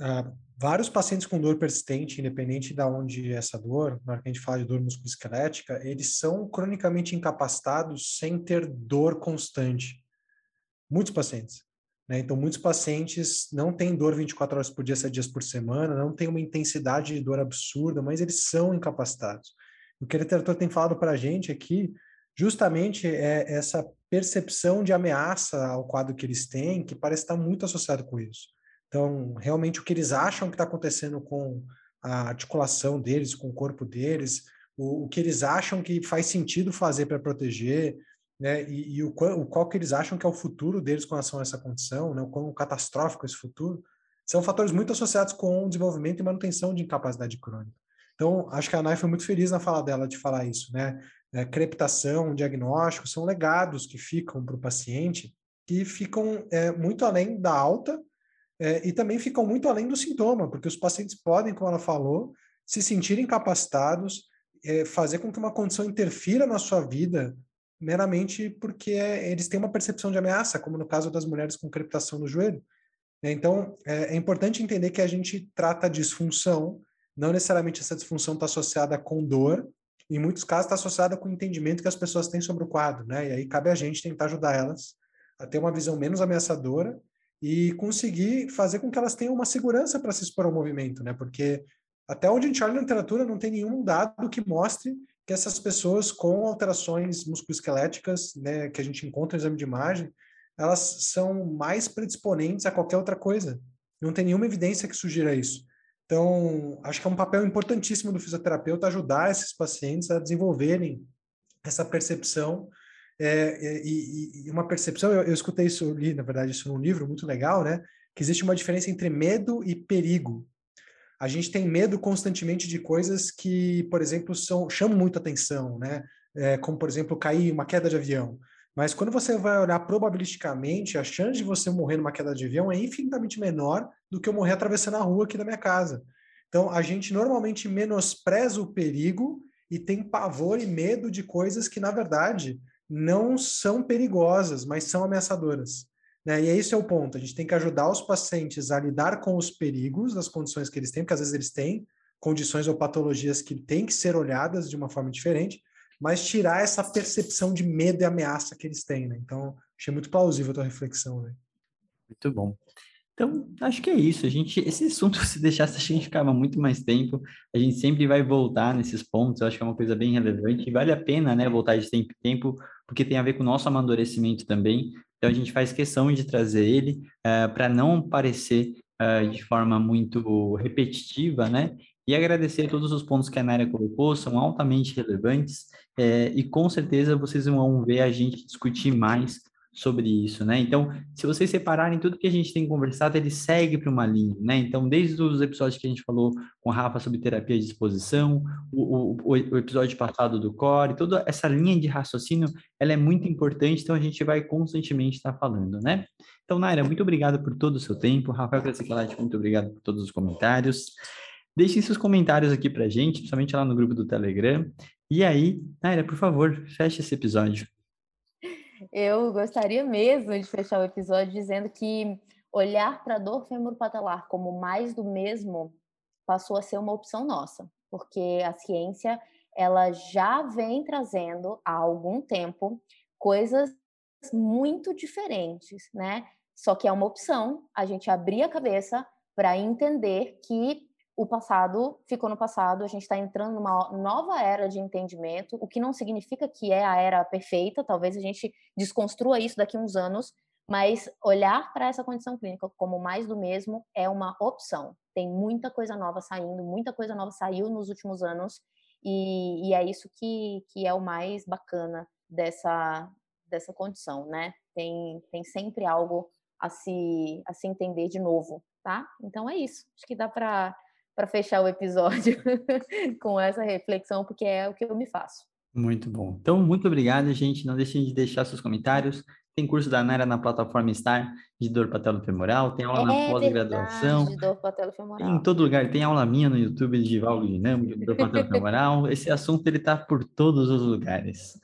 Ah, vários pacientes com dor persistente, independente de onde é essa dor, na hora que a gente fala de dor musculoesquelética, eles são cronicamente incapacitados sem ter dor constante. Muitos pacientes. Né? Então, muitos pacientes não têm dor 24 horas por dia, 7 dias por semana, não têm uma intensidade de dor absurda, mas eles são incapacitados. O que a literatura tem falado para a gente aqui, justamente é essa percepção de ameaça ao quadro que eles têm, que parece estar muito associado com isso. Então, realmente, o que eles acham que está acontecendo com a articulação deles, com o corpo deles, o, o que eles acham que faz sentido fazer para proteger, né, e, e o, o, qual que eles acham que é o futuro deles com relação a essa condição, né, o quão catastrófico é esse futuro, são fatores muito associados com o desenvolvimento e manutenção de incapacidade crônica. Então, acho que a Nai foi muito feliz na fala dela de falar isso, né? É, crepitação, diagnóstico, são legados que ficam para o paciente que ficam é, muito além da alta é, e também ficam muito além do sintoma, porque os pacientes podem, como ela falou, se sentirem capacitados, é, fazer com que uma condição interfira na sua vida meramente porque eles têm uma percepção de ameaça, como no caso das mulheres com crepitação no joelho. Né? Então, é, é importante entender que a gente trata a disfunção, não necessariamente essa disfunção está associada com dor, em muitos casos está associada com o entendimento que as pessoas têm sobre o quadro, né? E aí cabe a gente tentar ajudar elas a ter uma visão menos ameaçadora e conseguir fazer com que elas tenham uma segurança para se expor ao movimento, né? Porque até onde a gente olha na literatura não tem nenhum dado que mostre que essas pessoas com alterações musculoesqueléticas, né, que a gente encontra no exame de imagem, elas são mais predisponentes a qualquer outra coisa. Não tem nenhuma evidência que sugira isso. Então, acho que é um papel importantíssimo do fisioterapeuta ajudar esses pacientes a desenvolverem essa percepção é, é, e, e, uma percepção, eu, eu, escutei isso, li, na verdade, isso num livro muito legal, né? Que existe uma diferença entre medo e perigo. A gente tem medo constantemente de coisas que, por exemplo, são, chamam muito atenção, né? É, como, por exemplo, cair uma queda de avião. Mas quando você vai olhar probabilisticamente, a chance de você morrer numa queda de avião é infinitamente menor do que eu morrer atravessando a rua aqui da minha casa. Então, a gente normalmente menospreza o perigo e tem pavor e medo de coisas que, na verdade, não são perigosas, mas são ameaçadoras. Né? E esse é o ponto. A gente tem que ajudar os pacientes a lidar com os perigos das condições que eles têm, porque às vezes eles têm condições ou patologias que têm que ser olhadas de uma forma diferente, mas tirar essa percepção de medo e ameaça que eles têm. Né? Então, achei muito plausível a tua reflexão. Né? Muito bom. Então, acho que é isso. A gente, esse assunto, se deixasse, a gente ficava muito mais tempo. A gente sempre vai voltar nesses pontos. Eu acho que é uma coisa bem relevante. E vale a pena, né, voltar de tempo em tempo, porque tem a ver com o nosso amadurecimento também. Então, a gente faz questão de trazer ele uh, para não parecer uh, de forma muito repetitiva, né? E agradecer todos os pontos que a Naira colocou, são altamente relevantes. É, e com certeza vocês vão ver a gente discutir mais sobre isso, né? Então, se vocês separarem tudo que a gente tem conversado, ele segue para uma linha, né? Então, desde os episódios que a gente falou com a Rafa sobre terapia de exposição, o, o, o episódio passado do core, toda essa linha de raciocínio, ela é muito importante, então a gente vai constantemente estar falando, né? Então, Naira, muito obrigado por todo o seu tempo. Rafael Crescicalati, muito obrigado por todos os comentários. Deixem seus comentários aqui para a gente, principalmente lá no grupo do Telegram. E aí, Naira, por favor, feche esse episódio. Eu gostaria mesmo de fechar o episódio dizendo que olhar para a dor femoro-patelar como mais do mesmo passou a ser uma opção nossa, porque a ciência ela já vem trazendo há algum tempo coisas muito diferentes, né? Só que é uma opção a gente abrir a cabeça para entender que o passado ficou no passado, a gente está entrando numa nova era de entendimento, o que não significa que é a era perfeita, talvez a gente desconstrua isso daqui a uns anos, mas olhar para essa condição clínica como mais do mesmo é uma opção. Tem muita coisa nova saindo, muita coisa nova saiu nos últimos anos, e, e é isso que, que é o mais bacana dessa, dessa condição, né? Tem, tem sempre algo a se, a se entender de novo, tá? Então é isso. Acho que dá para para fechar o episódio com essa reflexão, porque é o que eu me faço. Muito bom. Então, muito obrigado, gente. Não deixem de deixar seus comentários. Tem curso da Naira na plataforma Star de dor patelofemoral, tem aula é na pós-graduação. de dor patelofemoral. Em todo lugar. Tem aula minha no YouTube de valgo dinâmico, de dor patelofemoral. Esse assunto ele está por todos os lugares.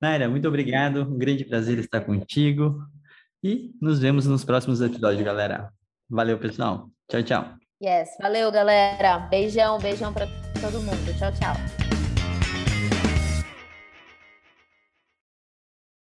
Naira, muito obrigado. Um grande prazer estar contigo. E nos vemos nos próximos episódios, galera. Valeu, pessoal. Tchau, tchau. Yes, valeu, galera. Beijão, beijão para todo mundo. Tchau, tchau.